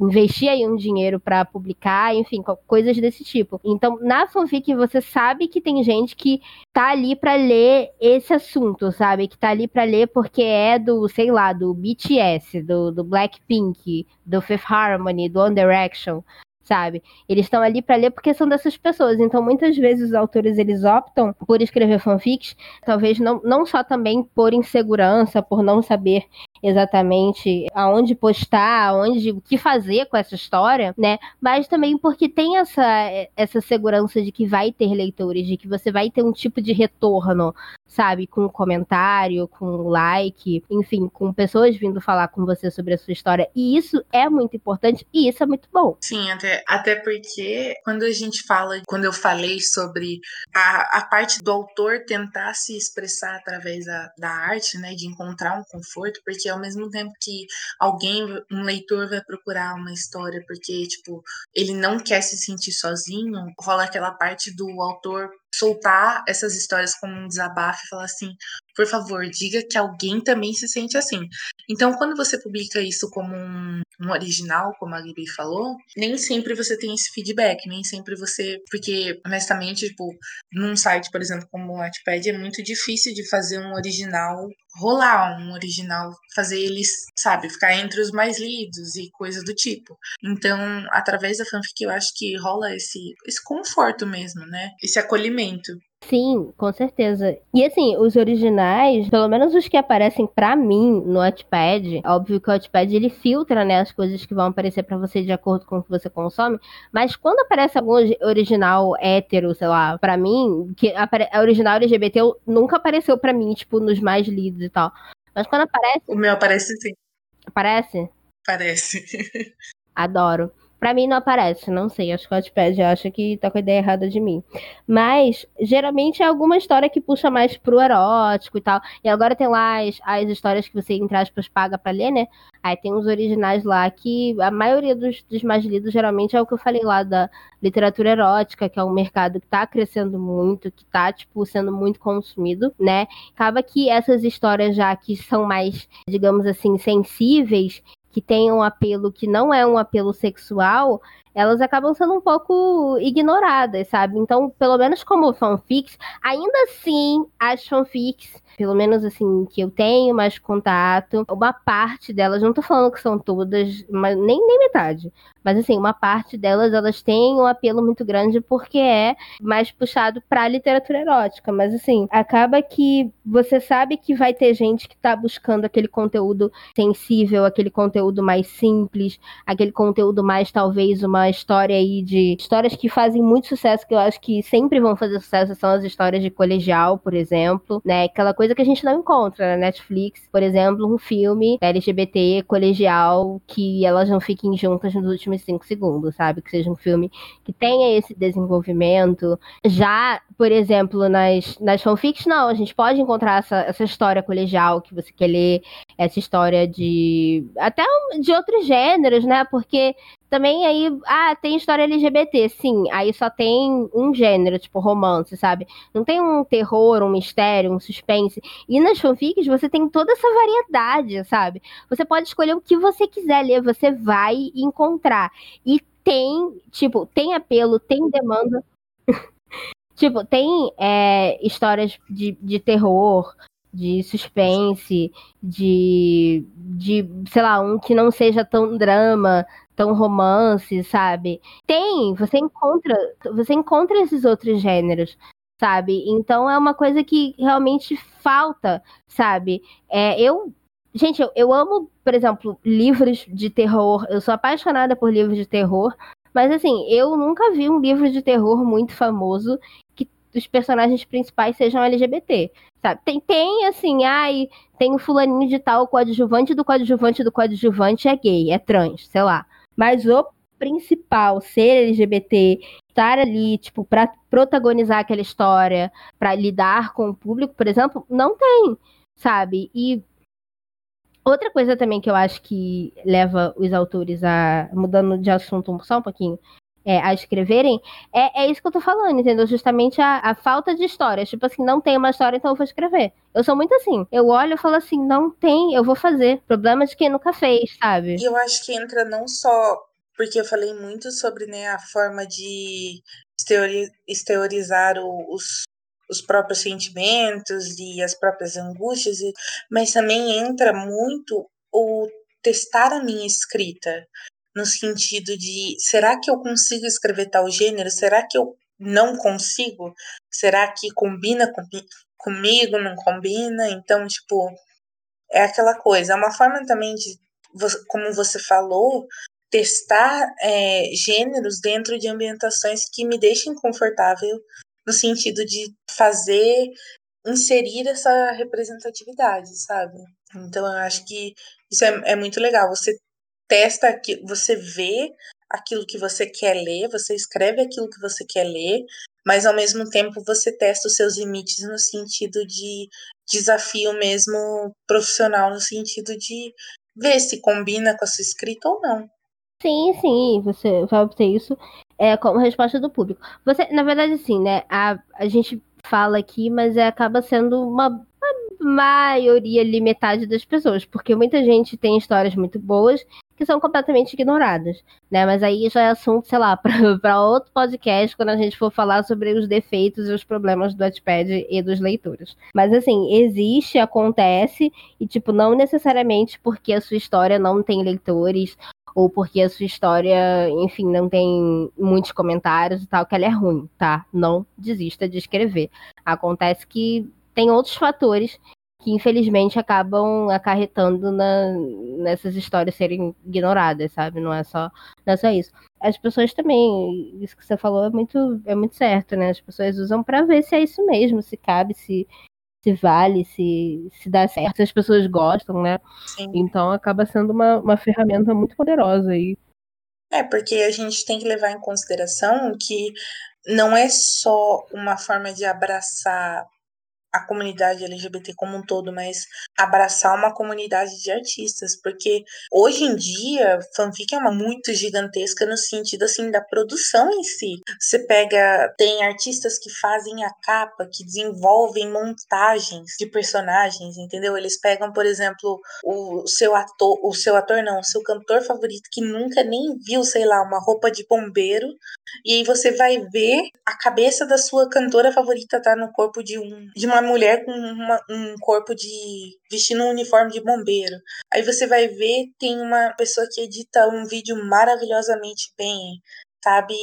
investir aí um dinheiro para publicar, enfim, coisas desse tipo. Então, na fanfic você sabe que tem gente que tá ali para ler esse assunto, sabe? Que tá ali para ler porque é do, sei lá, do BTS, do, do Blackpink, do Fifth Harmony, do One Direction, sabe? Eles estão ali para ler porque são dessas pessoas. Então, muitas vezes os autores eles optam por escrever fanfics, talvez não, não só também por insegurança, por não saber exatamente aonde postar, aonde o que fazer com essa história, né? Mas também porque tem essa essa segurança de que vai ter leitores, de que você vai ter um tipo de retorno, sabe, com comentário, com like, enfim, com pessoas vindo falar com você sobre a sua história. E isso é muito importante e isso é muito bom. Sim, até, até porque quando a gente fala, quando eu falei sobre a, a parte do autor tentar se expressar através da, da arte, né, de encontrar um conforto, porque ao mesmo tempo que alguém, um leitor vai procurar uma história porque, tipo, ele não quer se sentir sozinho, rola aquela parte do autor soltar essas histórias como um desabafo e falar assim: por favor, diga que alguém também se sente assim. Então, quando você publica isso como um, um original, como a Gabi falou, nem sempre você tem esse feedback, nem sempre você. Porque, honestamente, tipo, num site, por exemplo, como o Wattpad, é muito difícil de fazer um original rolar, um original, fazer eles, sabe, ficar entre os mais lidos e coisa do tipo. Então, através da fanfic, eu acho que rola esse, esse conforto mesmo, né? Esse acolhimento. Sim, com certeza. E assim, os originais, pelo menos os que aparecem para mim no Wattpad, óbvio que o Wattpad ele filtra, né, as coisas que vão aparecer para você de acordo com o que você consome, mas quando aparece algum original hétero, sei lá, para mim, que a original LGBT nunca apareceu para mim, tipo, nos mais lidos e tal. Mas quando aparece. O meu aparece sim. Aparece? Parece. Adoro. Pra mim não aparece, não sei. Acho que o Wattpad acha que tá com a ideia errada de mim. Mas, geralmente é alguma história que puxa mais pro erótico e tal. E agora tem lá as, as histórias que você, entre aspas, paga pra ler, né? Aí tem os originais lá que a maioria dos, dos mais lidos geralmente é o que eu falei lá da literatura erótica, que é um mercado que tá crescendo muito, que tá, tipo, sendo muito consumido, né? Acaba que essas histórias já que são mais, digamos assim, sensíveis, que tem um apelo que não é um apelo sexual, elas acabam sendo um pouco ignoradas, sabe? Então, pelo menos como fanfics, ainda assim, as fanfics, pelo menos assim, que eu tenho mais contato, uma parte delas, não tô falando que são todas, mas nem, nem metade, mas assim, uma parte delas, elas têm um apelo muito grande porque é mais puxado pra literatura erótica, mas assim, acaba que você sabe que vai ter gente que tá buscando aquele conteúdo sensível, aquele conteúdo mais simples, aquele conteúdo mais talvez uma história aí de histórias que fazem muito sucesso, que eu acho que sempre vão fazer sucesso, são as histórias de colegial, por exemplo, né? Aquela coisa que a gente não encontra na Netflix, por exemplo, um filme LGBT colegial que elas não fiquem juntas nos últimos cinco segundos, sabe? Que seja um filme que tenha esse desenvolvimento. Já, por exemplo, nas, nas fanfics, não, a gente pode encontrar essa, essa história colegial que você quer ler, essa história de. até de outros gêneros, né? Porque também aí, ah, tem história LGBT, sim. Aí só tem um gênero, tipo romance, sabe? Não tem um terror, um mistério, um suspense. E nas fanfics você tem toda essa variedade, sabe? Você pode escolher o que você quiser ler, você vai encontrar. E tem, tipo, tem apelo, tem demanda. tipo, tem é, histórias de, de terror, de suspense, de, de, sei lá, um que não seja tão drama, tão romance, sabe? Tem, você encontra, você encontra esses outros gêneros, sabe? Então é uma coisa que realmente falta, sabe? É, eu Gente, eu, eu amo, por exemplo, livros de terror. Eu sou apaixonada por livros de terror. Mas assim, eu nunca vi um livro de terror muito famoso que os personagens principais sejam LGBT. Sabe? Tem, tem assim, ai, tem o fulaninho de tal, o coadjuvante do coadjuvante do coadjuvante é gay, é trans, sei lá. Mas o principal, ser LGBT, estar ali, tipo, para protagonizar aquela história, para lidar com o público, por exemplo, não tem, sabe? E outra coisa também que eu acho que leva os autores a mudando de assunto só um pouquinho, é, a escreverem, é, é isso que eu tô falando, entendeu? Justamente a, a falta de histórias. Tipo assim, não tem uma história, então eu vou escrever. Eu sou muito assim. Eu olho e falo assim, não tem, eu vou fazer. Problema de quem nunca fez, sabe? E eu acho que entra não só porque eu falei muito sobre né, a forma de exteriorizar os, os próprios sentimentos e as próprias angústias, mas também entra muito o testar a minha escrita no sentido de será que eu consigo escrever tal gênero? Será que eu não consigo? Será que combina com, comigo? Não combina? Então, tipo, é aquela coisa. É uma forma também de, como você falou, testar é, gêneros dentro de ambientações que me deixem confortável no sentido de fazer inserir essa representatividade, sabe? Então eu acho que isso é, é muito legal. Você testa aquilo, você vê aquilo que você quer ler, você escreve aquilo que você quer ler, mas ao mesmo tempo você testa os seus limites no sentido de desafio mesmo profissional, no sentido de ver se combina com a sua escrita ou não. Sim, sim, você vai obter isso é, como resposta do público. Você, na verdade, sim, né? A, a gente fala aqui, mas é, acaba sendo uma, uma maioria ali, metade das pessoas, porque muita gente tem histórias muito boas que são completamente ignoradas, né? Mas aí já é assunto, sei lá, para outro podcast quando a gente for falar sobre os defeitos e os problemas do Wattpad e dos leitores. Mas assim, existe, acontece e tipo não necessariamente porque a sua história não tem leitores ou porque a sua história, enfim, não tem muitos comentários e tal, que ela é ruim, tá? Não desista de escrever. Acontece que tem outros fatores que infelizmente acabam acarretando na, nessas histórias serem ignoradas, sabe? Não é só, não é só isso. As pessoas também, isso que você falou é muito, é muito certo, né? As pessoas usam para ver se é isso mesmo, se cabe, se, se vale, se, se dá certo, se as pessoas gostam, né? Sim. Então acaba sendo uma, uma ferramenta muito poderosa aí. É, porque a gente tem que levar em consideração que não é só uma forma de abraçar a comunidade LGBT como um todo, mas abraçar uma comunidade de artistas, porque hoje em dia fanfic é uma muito gigantesca no sentido assim da produção em si. Você pega, tem artistas que fazem a capa, que desenvolvem montagens de personagens, entendeu? Eles pegam, por exemplo, o seu ator, o seu ator não, o seu cantor favorito que nunca nem viu, sei lá, uma roupa de bombeiro, e aí você vai ver a cabeça da sua cantora favorita tá no corpo de um de uma mulher com uma, um corpo de. vestindo um uniforme de bombeiro. Aí você vai ver, tem uma pessoa que edita um vídeo maravilhosamente bem sabe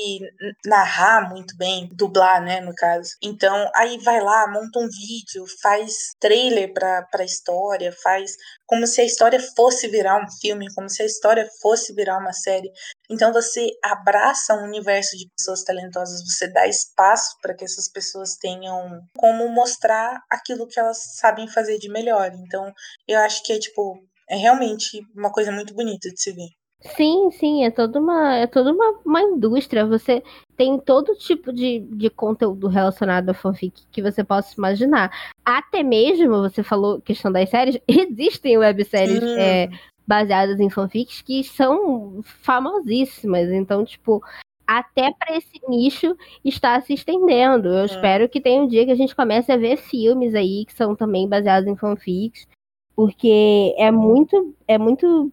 narrar muito bem, dublar, né, no caso. Então, aí vai lá, monta um vídeo, faz trailer pra, pra história, faz como se a história fosse virar um filme, como se a história fosse virar uma série. Então, você abraça um universo de pessoas talentosas, você dá espaço para que essas pessoas tenham como mostrar aquilo que elas sabem fazer de melhor. Então, eu acho que é, tipo, é realmente uma coisa muito bonita de se ver. Sim, sim, é toda uma, é toda uma, uma indústria. Você tem todo tipo de, de conteúdo relacionado a fanfic que você possa imaginar. Até mesmo, você falou questão das séries, existem webséries é, baseadas em fanfics que são famosíssimas. Então, tipo, até para esse nicho está se estendendo. Eu espero que tenha um dia que a gente comece a ver filmes aí que são também baseados em fanfics, porque é muito, é muito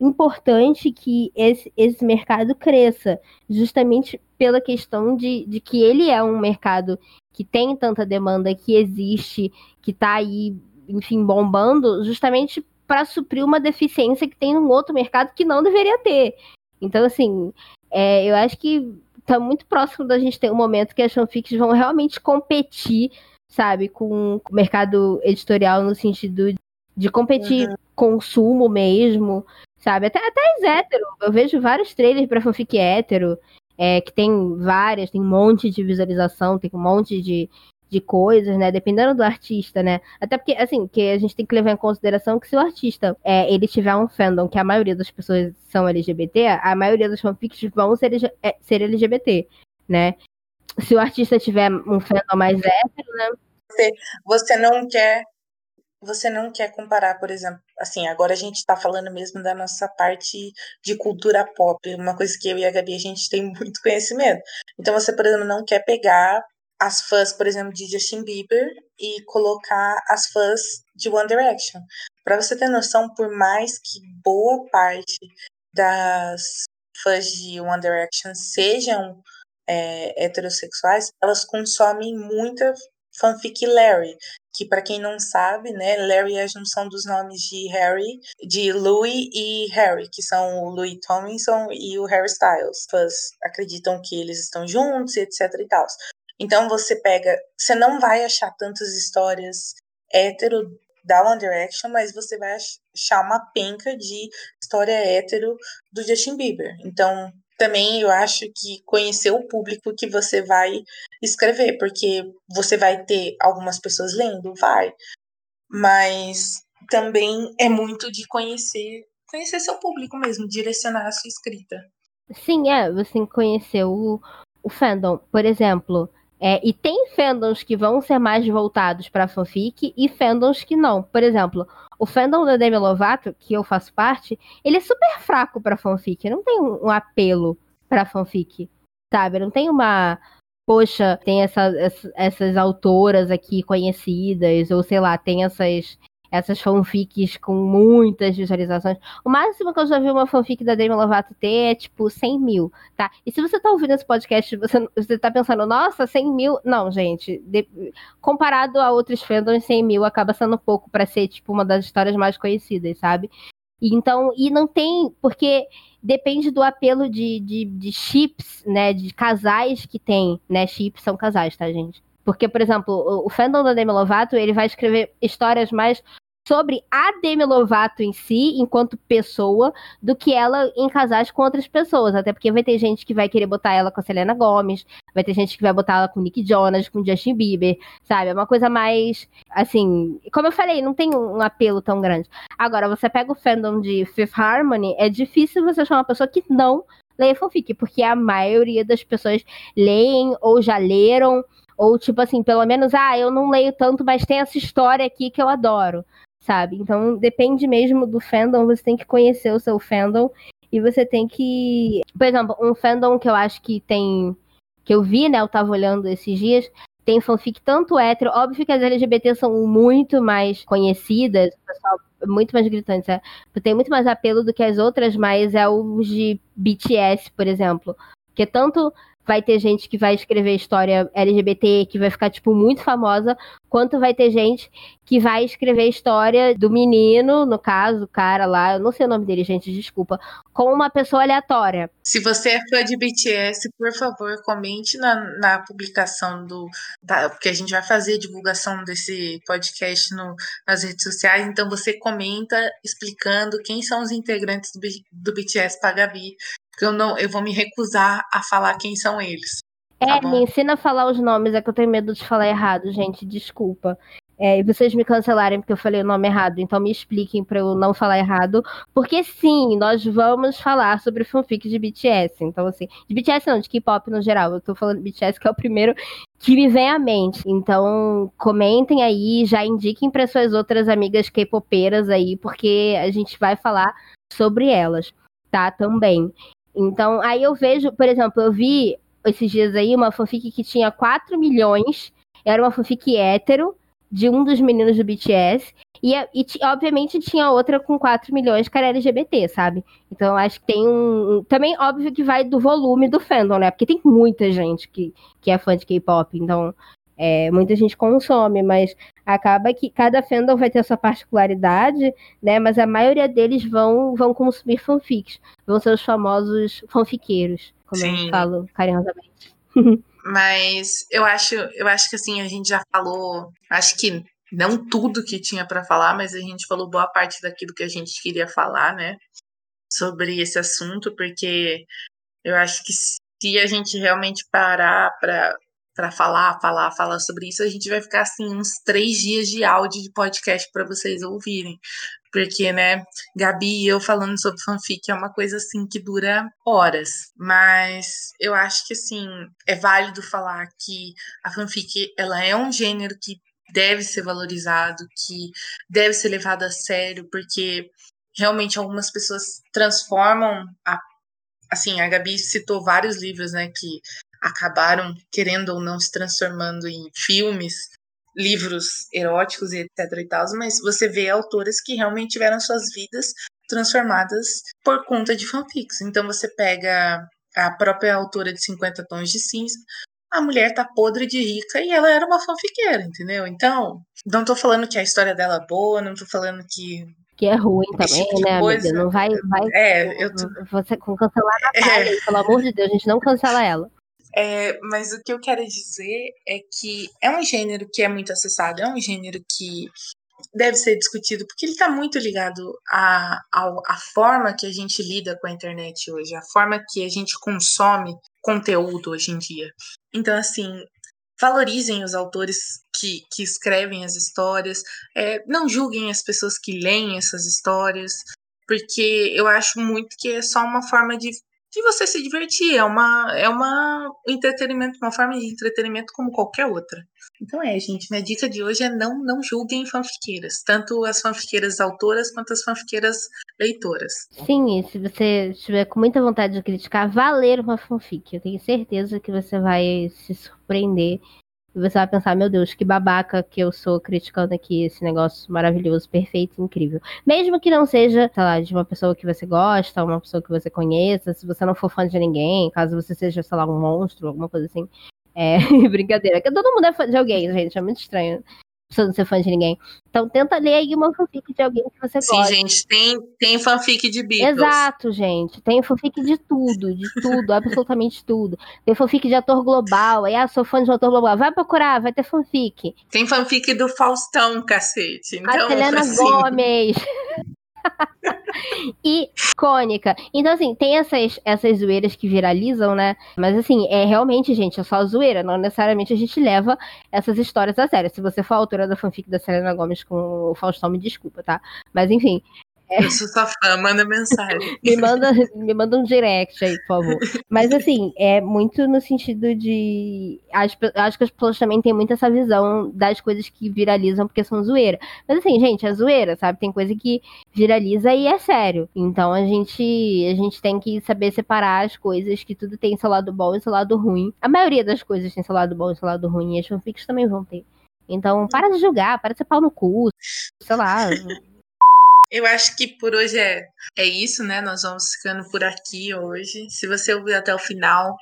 importante que esse, esse mercado cresça, justamente pela questão de, de que ele é um mercado que tem tanta demanda, que existe, que está aí, enfim, bombando, justamente para suprir uma deficiência que tem num outro mercado que não deveria ter. Então, assim, é, eu acho que está muito próximo da gente ter um momento que as fanfics vão realmente competir, sabe, com o mercado editorial no sentido de competir uhum. consumo mesmo, sabe? Até, até as hétero. Eu vejo vários trailers pra fanfic hétero, é, que tem várias, tem um monte de visualização, tem um monte de, de coisas, né? Dependendo do artista, né? Até porque, assim, que a gente tem que levar em consideração que se o artista é, ele tiver um fandom que a maioria das pessoas são LGBT, a maioria dos fanfics vão ser, é, ser LGBT, né? Se o artista tiver um fandom mais hétero, né? Você, você não quer você não quer comparar, por exemplo, assim, agora a gente está falando mesmo da nossa parte de cultura pop, uma coisa que eu e a Gabi a gente tem muito conhecimento. Então você, por exemplo, não quer pegar as fãs, por exemplo, de Justin Bieber e colocar as fãs de One Direction. Para você ter noção, por mais que boa parte das fãs de One Direction sejam é, heterossexuais, elas consomem muita fanfic Larry, que para quem não sabe, né, Larry é a junção dos nomes de Harry, de Louis e Harry, que são o Louis Tomlinson e o Harry Styles. Fãs acreditam que eles estão juntos etc e tal. Então você pega, você não vai achar tantas histórias hétero da One Direction, mas você vai achar uma penca de história hétero do Justin Bieber. Então, também eu acho que conhecer o público que você vai escrever, porque você vai ter algumas pessoas lendo, vai, mas também é muito de conhecer, conhecer seu público mesmo, direcionar a sua escrita. Sim, é, você conhecer o, o fandom, por exemplo, é, e tem fandoms que vão ser mais voltados para fanfic e fandoms que não. Por exemplo, o fandom da Demi Lovato, que eu faço parte, ele é super fraco para fanfic. Não tem um, apelo para fanfic, sabe? Não tem uma. Poxa, tem essa, essa, essas autoras aqui conhecidas, ou sei lá, tem essas essas fanfics com muitas visualizações. O máximo que eu já vi uma fanfic da Demi Lovato ter é tipo 100 mil, tá? E se você tá ouvindo esse podcast, você, você tá pensando, nossa, 100 mil. Não, gente. De, comparado a outros fandoms, 100 mil acaba sendo pouco para ser, tipo, uma das histórias mais conhecidas, sabe? Então, e não tem. Porque depende do apelo de, de, de chips, né? De casais que tem, né? Chips são casais, tá, gente? Porque, por exemplo, o fandom da Demi Lovato, ele vai escrever histórias mais sobre a Demi Lovato em si, enquanto pessoa, do que ela em casais com outras pessoas. Até porque vai ter gente que vai querer botar ela com a Selena Gomez, vai ter gente que vai botar ela com Nick Jonas, com Justin Bieber, sabe? É uma coisa mais, assim, como eu falei, não tem um apelo tão grande. Agora, você pega o fandom de Fifth Harmony, é difícil você achar uma pessoa que não leia fanfic, porque a maioria das pessoas leem ou já leram, ou tipo assim, pelo menos, ah, eu não leio tanto, mas tem essa história aqui que eu adoro sabe? Então depende mesmo do fandom, você tem que conhecer o seu fandom e você tem que. Por exemplo, um fandom que eu acho que tem. que eu vi, né? Eu tava olhando esses dias. Tem fanfic tanto hétero, óbvio que as LGBT são muito mais conhecidas, pessoal muito mais gritantes, é. tem muito mais apelo do que as outras, mas é os de BTS, por exemplo. Porque tanto vai ter gente que vai escrever história LGBT, que vai ficar, tipo, muito famosa, quanto vai ter gente que vai escrever história do menino, no caso, o cara lá, eu não sei o nome dele, gente, desculpa, com uma pessoa aleatória. Se você é fã de BTS, por favor, comente na, na publicação do. Da, porque a gente vai fazer a divulgação desse podcast no, nas redes sociais, então você comenta explicando quem são os integrantes do, do BTS para Gabi, eu não, eu vou me recusar a falar quem são eles. Tá é, me ensina a falar os nomes, é que eu tenho medo de falar errado, gente, desculpa. É, e vocês me cancelarem porque eu falei o nome errado, então me expliquem para eu não falar errado. Porque sim, nós vamos falar sobre fanfic de BTS. Então, assim, de BTS não, de K-pop no geral. Eu tô falando de BTS, que é o primeiro que me vem à mente. Então, comentem aí, já indiquem para suas outras amigas K-popeiras aí, porque a gente vai falar sobre elas, tá? Também. Então, aí eu vejo, por exemplo, eu vi esses dias aí uma fanfic que tinha 4 milhões, era uma fanfic hétero, de um dos meninos do BTS, e, e obviamente tinha outra com 4 milhões que era LGBT, sabe? Então acho que tem um. Também, óbvio que vai do volume do fandom, né? Porque tem muita gente que, que é fã de K-pop, então é, muita gente consome, mas acaba que cada fandom vai ter a sua particularidade, né? Mas a maioria deles vão, vão consumir fanfics, vão ser os famosos fanfiqueiros, como Sim. eu falo carinhosamente. mas eu acho, eu acho que assim, a gente já falou, acho que não tudo que tinha para falar, mas a gente falou boa parte daquilo que a gente queria falar, né? Sobre esse assunto, porque eu acho que se a gente realmente parar para para falar, falar, falar sobre isso, a gente vai ficar assim uns três dias de áudio de podcast para vocês ouvirem. Porque, né, Gabi e eu falando sobre fanfic é uma coisa assim que dura horas. Mas eu acho que assim, é válido falar que a fanfic ela é um gênero que deve ser valorizado, que deve ser levado a sério, porque realmente algumas pessoas transformam a assim, a Gabi citou vários livros, né, que acabaram, querendo ou não, se transformando em filmes, livros eróticos e etc e tal, mas você vê autoras que realmente tiveram suas vidas transformadas por conta de fanfics. Então você pega a própria autora de 50 Tons de Cinza, a mulher tá podre de rica e ela era uma fanfiqueira, entendeu? Então, não tô falando que a história dela é boa, não tô falando que que é ruim também, tipo né, coisa. amiga? Não vai, vai é, eu tô... você cancelar a Natália, é. pelo amor de Deus, a gente não cancela ela. É, mas o que eu quero dizer é que é um gênero que é muito acessado, é um gênero que deve ser discutido, porque ele está muito ligado à, à, à forma que a gente lida com a internet hoje, a forma que a gente consome conteúdo hoje em dia. Então, assim, valorizem os autores que, que escrevem as histórias, é, não julguem as pessoas que leem essas histórias, porque eu acho muito que é só uma forma de de você se divertir. É uma, é uma um entretenimento, uma forma de entretenimento como qualquer outra. Então é, gente, minha dica de hoje é não, não julguem fanfiqueiras, tanto as fanfiqueiras autoras quanto as fanfiqueiras leitoras. Sim, e se você estiver com muita vontade de criticar, vá ler uma fanfic. Eu tenho certeza que você vai se surpreender e você vai pensar, meu Deus, que babaca que eu sou criticando aqui esse negócio maravilhoso, perfeito, incrível. Mesmo que não seja, sei lá, de uma pessoa que você gosta, uma pessoa que você conheça, se você não for fã de ninguém, caso você seja, sei lá, um monstro, alguma coisa assim. É, brincadeira. Todo mundo é fã de alguém, gente. É muito estranho precisando ser fã de ninguém. Então tenta ler aí uma fanfic de alguém que você Sim, gosta. Sim, gente, tem, tem fanfic de Beatles. Exato, gente. Tem fanfic de tudo, de tudo, absolutamente tudo. Tem fanfic de ator global. Aí, ah, sou fã de um ator global. Vai procurar, vai ter fanfic. Tem fanfic do Faustão, cacete. Então, A Selena assim... Gomes. icônica. Então, assim, tem essas, essas zoeiras que viralizam, né? Mas, assim, é realmente, gente, é só zoeira. Não necessariamente a gente leva essas histórias a sério. Se você for a autora da fanfic da Selena Gomes com o Faustão, me desculpa, tá? Mas, enfim, é. Eu sou sua fã, manda mensagem. me, manda, me manda um direct aí, por favor. Mas assim, é muito no sentido de. Acho, acho que as pessoas também têm muito essa visão das coisas que viralizam porque são zoeira. Mas assim, gente, é zoeira, sabe? Tem coisa que viraliza e é sério. Então a gente, a gente tem que saber separar as coisas, que tudo tem seu lado bom e seu lado ruim. A maioria das coisas tem seu lado bom e seu lado ruim, e as fanfics também vão ter. Então, para de julgar, para de ser pau no cu, sei lá. Eu acho que por hoje é, é isso, né? Nós vamos ficando por aqui hoje. Se você ouviu até o final,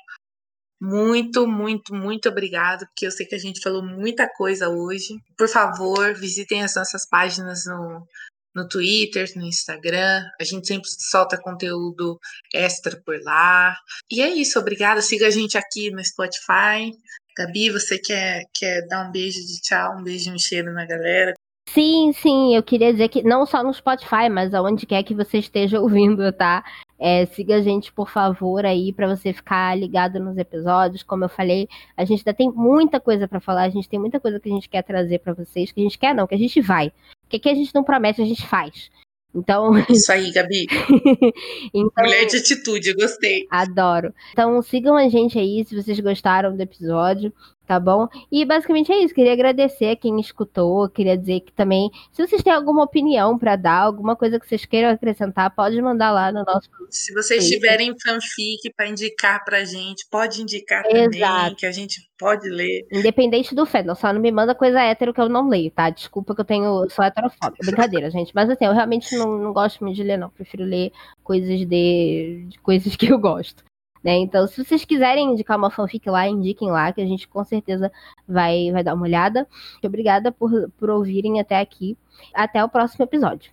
muito, muito, muito obrigado, porque eu sei que a gente falou muita coisa hoje. Por favor, visitem as nossas páginas no, no Twitter, no Instagram. A gente sempre solta conteúdo extra por lá. E é isso, obrigada. Siga a gente aqui no Spotify. Gabi, você quer, quer dar um beijo de tchau, um beijo um cheiro na galera? Sim, sim, eu queria dizer que não só no Spotify, mas aonde quer que você esteja ouvindo, tá? É, siga a gente, por favor, aí, para você ficar ligado nos episódios. Como eu falei, a gente ainda tem muita coisa para falar, a gente tem muita coisa que a gente quer trazer para vocês, que a gente quer não, que a gente vai. Porque que a gente não promete, a gente faz. Então. Isso aí, Gabi. então, Mulher de atitude, gostei. Adoro. Então sigam a gente aí se vocês gostaram do episódio tá bom? E basicamente é isso. Queria agradecer a quem escutou. Queria dizer que também, se vocês têm alguma opinião para dar, alguma coisa que vocês queiram acrescentar, pode mandar lá no nosso. Se vocês tiverem fanfic para indicar pra gente, pode indicar Exato. também, que a gente pode ler. Independente do fandom, só não me manda coisa hétero que eu não leio, tá? Desculpa que eu tenho. sou heterofóbica. Brincadeira, gente. Mas assim, eu realmente não, não gosto muito de ler, não. Prefiro ler coisas de, de coisas que eu gosto. Né? Então, se vocês quiserem indicar uma fanfic lá, indiquem lá, que a gente com certeza vai, vai dar uma olhada. Obrigada por, por ouvirem até aqui. Até o próximo episódio.